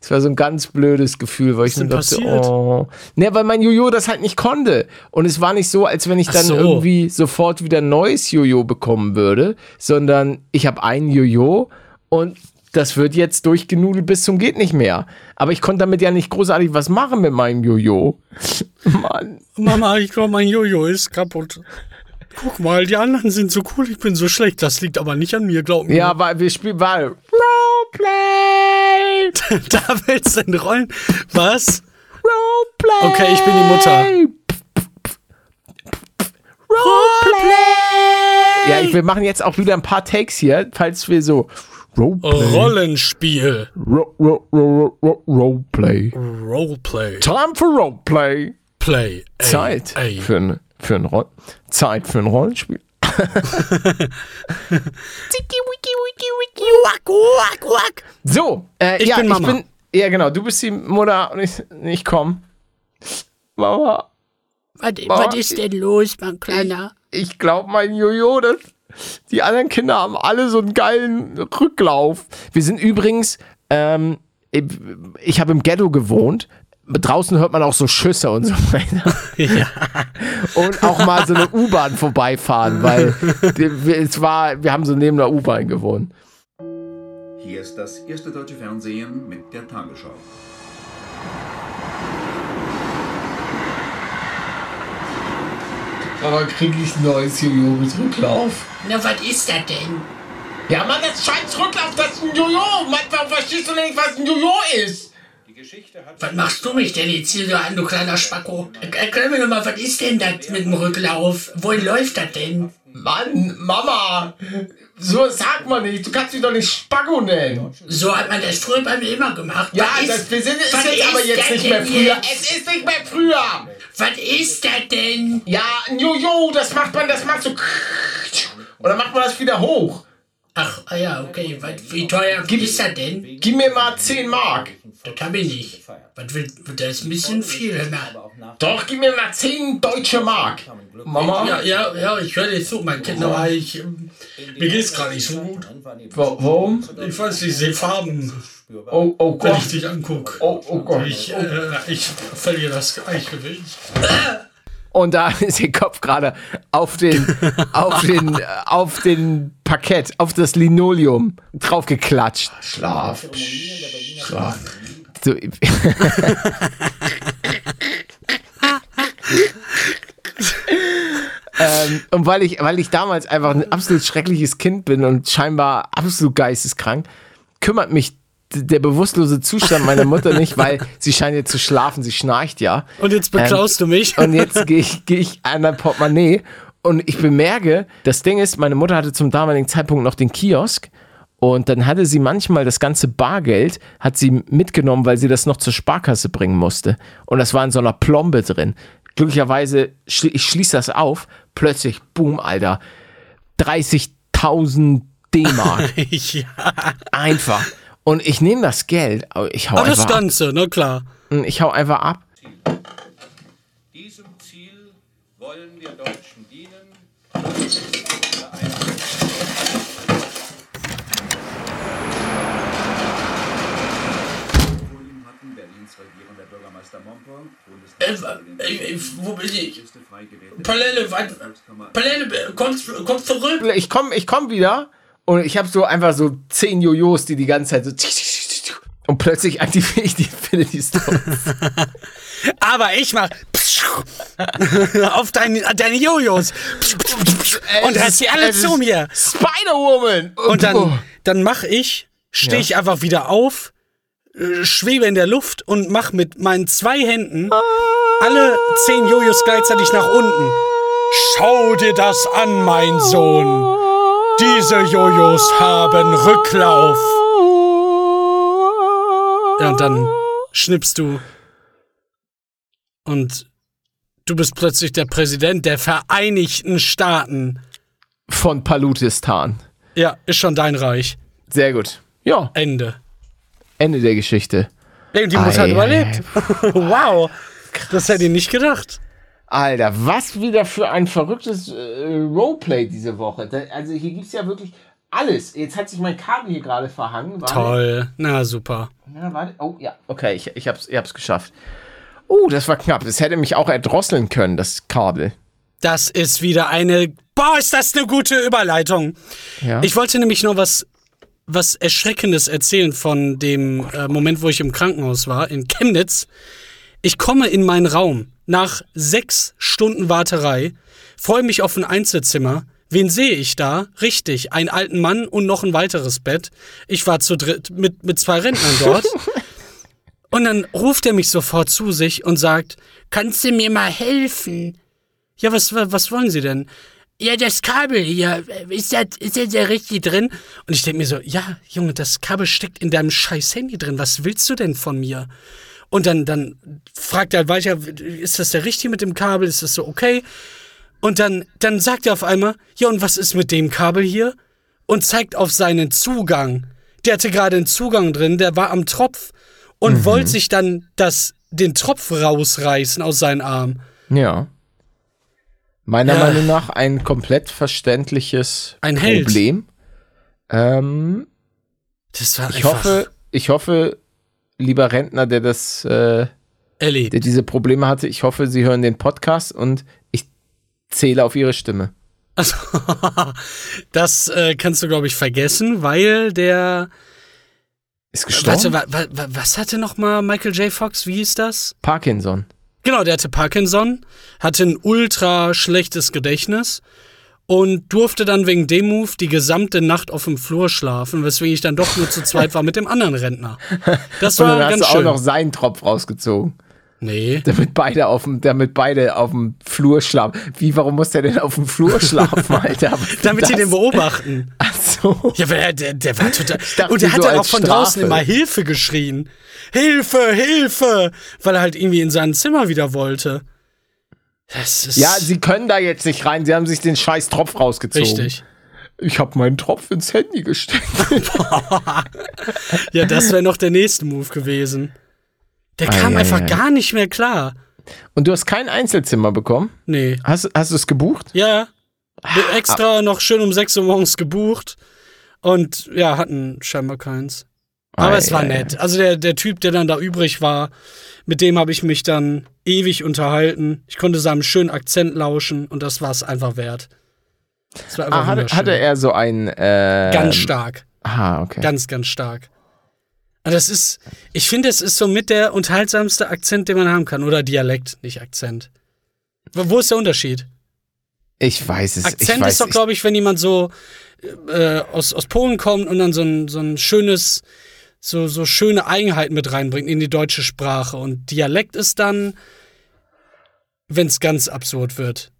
Es war so ein ganz blödes Gefühl, weil ich mir denn dachte, passiert? oh. Ne, weil mein Jojo das halt nicht konnte. Und es war nicht so, als wenn ich Ach dann so. irgendwie sofort wieder ein neues Jojo bekommen würde, sondern ich habe ein Jojo und das wird jetzt durchgenudelt bis zum geht nicht mehr. Aber ich konnte damit ja nicht großartig was machen mit meinem Jojo. [laughs] Mann. Mama, ich glaube, mein Jojo ist kaputt. Guck mal, die anderen sind so cool, ich bin so schlecht. Das liegt aber nicht an mir, glaub mir. Ja, weil wir spielen, weil Roleplay! [laughs] da willst du denn rollen. Was? Roleplay! Okay, ich bin die Mutter. Roleplay! Ja, ich, wir machen jetzt auch wieder ein paar Takes hier, falls wir so Roleplay. Rollenspiel. Ro ro ro ro Roleplay. Roleplay. Time for Roleplay. Play. Ey, Zeit Ey. für ein, für ein Roll Zeit für ein Rollenspiel. [laughs] So, äh, Ich ja, bin ich Mama. bin, ja genau, du bist die Mutter und ich, ich komm. Mama, Was, Mama, was ist denn los, mein Kleiner? ich glaube, mein Jojo, das, die anderen Kinder haben alle so einen geilen Rücklauf. Wir sind übrigens, ähm, ich, habe im Ghetto gewohnt. Draußen hört man auch so Schüsse und so weiter. [laughs] Und auch mal so eine U-Bahn vorbeifahren, weil es war, wir haben so neben der U-Bahn gewohnt. Hier ist das erste deutsche Fernsehen mit der Tagesschau. Aber kriege ich ein neues Jojo mit Rücklauf? Na, was ist das denn? Ja, Mann, das scheiß Rücklauf, das ist ein Jojo. Mann, warum verstehst du nicht, was ein Jojo ist? Was machst du mich denn jetzt hier so an, du kleiner Spacko? Er- Erklär mir doch mal, was ist denn das mit dem Rücklauf? Wohin läuft das denn? Mann, Mama, so sagt man nicht. Du kannst mich doch nicht Spacko nennen. So hat man das früher bei mir immer gemacht. Ja, was das, wir sind es was jetzt aber ist jetzt das nicht mehr früher. jetzt? Es ist nicht mehr früher. Was ist das denn? Ja, ein Jojo, das macht man, das macht so. Und dann macht man das wieder hoch. Ach, ah ja, okay. Wie teuer ist das denn? Gib mir mal 10 Mark. Das hab ich nicht. Was will, das ist ein bisschen viel, hör. Doch, gib mir mal 10 deutsche Mark. Mama? Ja, ja, ja, ich höre dir zu, mein Kind, aber ich, mir geht's gerade nicht so gut. Wa- Warum? Ich weiß nicht, ich sehe Farben, Oh, oh wenn Gott. ich dich angucke. Oh, oh Gott. Ich, äh, ich verliere das Gleichgewicht. [coughs] Und da [laughs] ist ihr Kopf gerade auf den, auf den, [laughs] auf den Parkett, auf das Linoleum draufgeklatscht. Schlaf. psch, Schlaf. So, [laughs] ähm, und weil ich, weil ich damals einfach ein absolut schreckliches Kind bin und scheinbar absolut geisteskrank, kümmert mich der bewusstlose Zustand meiner Mutter nicht, weil sie scheint jetzt zu schlafen, sie schnarcht ja. Und jetzt beklaust du mich. Und jetzt gehe ich, geh ich an ein Portemonnaie und ich bemerke, das Ding ist, meine Mutter hatte zum damaligen Zeitpunkt noch den Kiosk und dann hatte sie manchmal das ganze Bargeld, hat sie mitgenommen, weil sie das noch zur Sparkasse bringen musste. Und das war in so einer Plombe drin. Glücklicherweise, schli ich schließe das auf, plötzlich, boom, Alter, 30.000 D-Mark. [laughs] ja. Einfach. Und ich nehme das Geld, aber ich hau das einfach ab. Ganze, na klar. Ich hau einfach ab. Diesem Ziel wollen wir Deutschen dienen. Bundespräsident Äh, äh, wo bin ich? Palelle, weit- Volkskammer- Palelle, komm, komm zurück. Ich komm, ich komm wieder und ich habe so einfach so zehn Jojos, die die ganze Zeit so und plötzlich aktiviere ich die Infinity Stone. [laughs] Aber ich mach auf deine, deine Jojos und hast sie alle zu mir. Spider-Woman! Und oh. dann, dann mach ich, stehe Ja. ich einfach wieder auf, äh, schwebe in der Luft und mach mit meinen zwei Händen alle zehn Jojos gleichzeitig nach unten. Schau dir das an, mein Sohn. Diese Jojos haben Rücklauf. Ja, und dann schnippst du. Und du bist plötzlich der Präsident der Vereinigten Staaten. Von Palutistan. Ja, ist schon dein Reich. Sehr gut. Ja, Ende. Ende der Geschichte. Ey, die Mutter hat Ei, überlebt. [laughs] wow. Das hätte ich nicht gedacht. Alter, was wieder für ein verrücktes äh, Roleplay diese Woche. Da, also hier gibt's ja wirklich alles. Jetzt hat sich mein Kabel hier gerade verhangen. Warte. Toll. Na, super. Ja, warte. Oh, ja. Okay, ich, ich, hab's, ich hab's geschafft. Oh, das war knapp. Es hätte mich auch erdrosseln können, das Kabel. Das ist wieder eine. Boah, ist das eine gute Überleitung. Ja. Ich wollte nämlich noch was, was Erschreckendes erzählen von dem äh, Moment, wo ich im Krankenhaus war, in Chemnitz. Ich komme in meinen Raum nach sechs Stunden Warterei, freue mich auf ein Einzelzimmer. Wen sehe ich da? Richtig, einen alten Mann und noch ein weiteres Bett. Ich war zu dritt mit, mit zwei Rentnern dort. [laughs] und dann ruft er mich sofort zu sich und sagt, kannst du mir mal helfen? Ja, was, wa- was wollen Sie denn? Ja, das Kabel hier, ist das, ist das da richtig drin? Und ich denke mir so, ja, Junge, das Kabel steckt in deinem scheiß Handy drin. Was willst du denn von mir? Und dann, dann fragt er halt weiter, ist das der richtige mit dem Kabel? Ist das so okay? Und dann, dann sagt er auf einmal, ja, und was ist mit dem Kabel hier? Und zeigt auf seinen Zugang. Der hatte gerade einen Zugang drin, der war am Tropf und wollte sich dann das, den Tropf rausreißen aus seinen Arm. Ja. Meiner Ja. Meinung nach ein komplett verständliches Ein. Problem. Ähm, Das war ich einfach hoffe, ich hoffe, lieber Rentner, der das, äh, Ellie. der diese Probleme hatte, ich hoffe, Sie hören den Podcast und ich zähle auf Ihre Stimme. Also, [laughs] das äh, kannst du, glaube ich, vergessen, weil der. Ist gestorben? Warte, wa, wa, wa, was hatte noch mal Michael J. Fox? Wie hieß das? Parkinson. Genau, der hatte Parkinson, hatte ein ultra schlechtes Gedächtnis und durfte dann wegen dem Move die gesamte Nacht auf dem Flur schlafen, weswegen ich dann doch nur zu zweit war mit dem anderen Rentner. Das Und war dann hast ganz du auch schön. noch seinen Tropf rausgezogen. nee. Damit beide auf dem, damit beide auf dem Flur schlafen. Wie, warum muss der denn auf dem Flur [laughs] schlafen, Alter? Damit die das? den beobachten. Ach so. Ja, der, der, der war total. dachte, Und der hat so dann auch von draußen Strafe. immer Hilfe geschrien. Hilfe, Hilfe! Weil er halt irgendwie in sein Zimmer wieder wollte. Ja, sie können da jetzt nicht rein. Sie haben sich den scheiß Tropf rausgezogen. Richtig. Ich habe meinen Tropf ins Handy gesteckt. [laughs] Ja, das wäre noch der nächste Move gewesen. Der kam Ei, ei, einfach ei. gar nicht mehr klar. Und du hast kein Einzelzimmer bekommen? Nee. Hast, hast du es gebucht? Ja. Bin extra noch schön um 6 Uhr morgens gebucht. Und ja, hatten scheinbar keins. Aber Ei, es war ei, nett. Also der, der Typ, der dann da übrig war, mit dem habe ich mich dann ewig unterhalten. Ich konnte seinem schönen Akzent lauschen und das war es einfach wert. Das war einfach Ah, hatte, hatte er so ein. Äh, Ganz stark. Ah, okay. Ganz, ganz stark. Und das ist, ich finde, es ist so mit der unterhaltsamste Akzent, den man haben kann. Oder Dialekt, nicht Akzent. Wo ist der Unterschied? ich weiß es. Akzent weiß, ist doch, glaube ich, wenn jemand so äh, aus, aus Polen kommt und dann so ein, so ein schönes, so, so schöne Eigenheiten mit reinbringt in die deutsche Sprache. Und Dialekt ist dann, wenn es ganz absurd wird.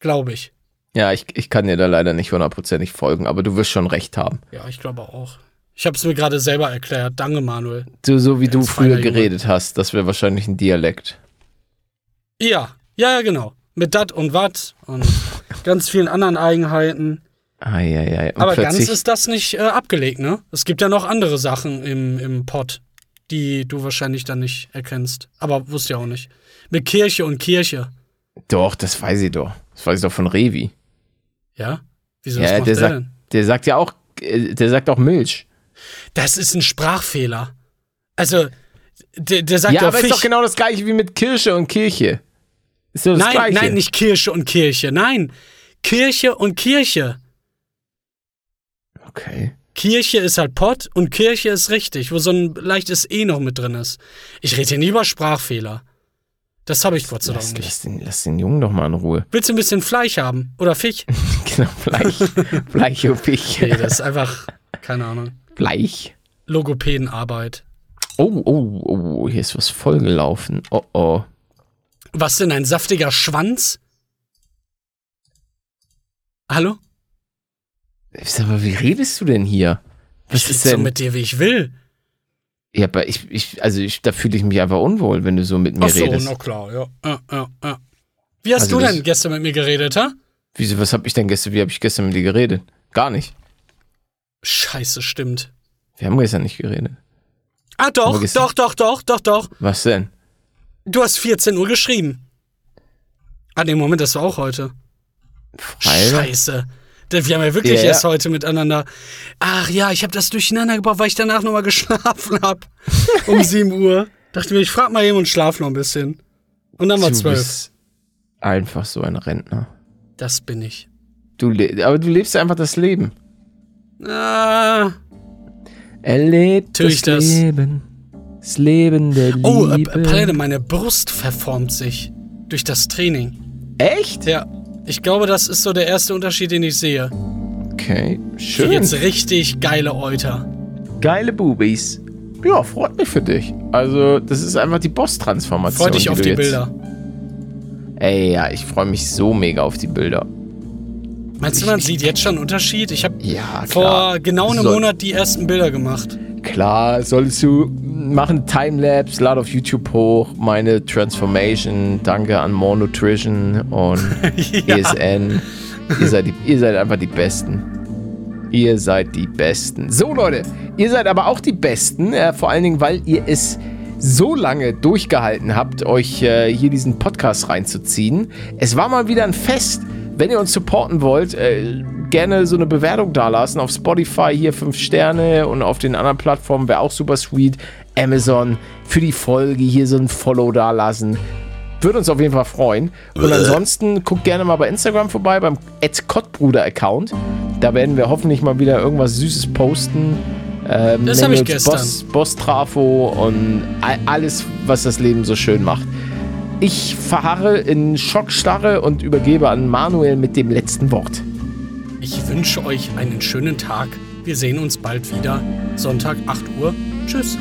Glaube ich. Ja, ich, ich kann dir da leider nicht hundertprozentig folgen, aber du wirst schon recht haben. Ja, ich glaube auch. Ich habe es mir gerade selber erklärt. Danke, Manuel. So, so wie du früher feiner Junge. geredet hast, das wäre wahrscheinlich ein Dialekt. Ja, ja, ja, genau. Mit dat und wat und ganz vielen anderen Eigenheiten. Eieiei. Und Aber ganz ist das nicht äh, abgelegt, ne? Es gibt ja noch andere Sachen im, im Pott, die du wahrscheinlich dann nicht erkennst. Aber wusste ja auch nicht. Mit Kirche und Kirche. Doch, das weiß ich doch. Das weiß ich doch von Revi. Ja? Wieso was Ja, macht der der, sagt, denn? der sagt ja auch, äh, der sagt auch Milch. Das ist ein Sprachfehler. Also, der, der sagt ja, doch aber Fisch. ist doch genau das gleiche wie mit Kirche und Kirche. Ist doch das nein, gleiche. nein, nicht Kirche und Kirche. Nein. Kirche und Kirche. Okay. Kirche ist halt Pott und Kirche ist richtig, wo so ein leichtes E noch mit drin ist. Ich rede hier nie über Sprachfehler. Das habe ich Gott sei Dank Lass, nicht. lass, den, lass den Jungen doch mal in Ruhe. [laughs] Willst du ein bisschen Fleisch haben? Oder Fisch? [laughs] Genau, Bleich. Bleich [laughs] und Fisch. Nee, das ist einfach, keine Ahnung, Bleich. Logopädenarbeit. Oh, oh, oh, hier ist was vollgelaufen. Oh, oh. Was denn, ein saftiger Schwanz? Hallo? Sag mal, wie redest du denn hier? Was ich ist rede so denn? mit dir, wie ich will. ja, aber ich, ich, also ich, da fühle ich mich einfach unwohl, wenn du so mit mir Ach so, redest. na klar, ja. ja, ja, ja. Wie hast Also du denn gestern mit mir geredet, ha? Wieso, was hab ich denn gestern, wie habe ich gestern mit dir geredet? Gar nicht. Scheiße, stimmt. Wir haben gestern nicht geredet. Ah, doch, doch, doch, doch, doch, doch. Was denn? Du hast 14 Uhr geschrieben. Ah, nee, Moment, das war auch heute. Alter. Scheiße. Wir haben ja wirklich ja. erst heute miteinander. Ach ja, ich habe das durcheinander gebracht, weil ich danach nochmal geschlafen habe. [laughs] um 7 Uhr. Dachte mir, ich frag mal eben und schlaf noch ein bisschen. Und dann war Du 12. bist einfach so ein Rentner. Das bin ich. Du aber du lebst einfach das Leben. Ah. Er lebt das, das? Leben. Das Leben der Liebe. Oh, äh, Palette, meine Brust verformt sich. Durch das Training. Echt? Ja. Ich glaube, das ist so der erste Unterschied, den ich sehe. Okay, Ich schön. jetzt richtig geile Euter. Geile Bubis. Ja, freut mich für dich. Also, das ist einfach die Boss-Transformation. Freu dich auf die Bilder. Ey, ja, ich freue mich so mega auf die Bilder. Meinst du, man sieht jetzt schon einen Unterschied? Ich habe Ja, vor genau einem Soll- Monat die ersten Bilder gemacht. Klar, solltest du machen Timelapse, lad auf YouTube hoch, meine Transformation, danke an More Nutrition und [laughs] Ja. ESN. Ihr seid, die, ihr seid einfach die Besten. Ihr seid die Besten. So, Leute, ihr seid aber auch die Besten, äh, vor allen Dingen, weil ihr es so lange durchgehalten habt, euch äh, hier diesen Podcast reinzuziehen. Es war mal wieder ein Fest. Wenn ihr uns supporten wollt, äh, gerne so eine Bewertung dalassen. Auf Spotify hier 5 Sterne und auf den anderen Plattformen wäre auch super sweet. Amazon für die Folge hier so ein Follow dalassen. Würde uns auf jeden Fall freuen. Und ansonsten guckt gerne mal bei Instagram vorbei, beim Kottbruder-Account. Da werden wir hoffentlich mal wieder irgendwas Süßes posten. Ähm, Das nennen hab ich gestern. Boss, Boss Trafo und all- alles, was das Leben so schön macht. Ich verharre in Schockstarre und übergebe an Manuel mit dem letzten Wort. Ich wünsche euch einen schönen Tag. Wir sehen uns bald wieder. Sonntag, 8 Uhr. Tschüss.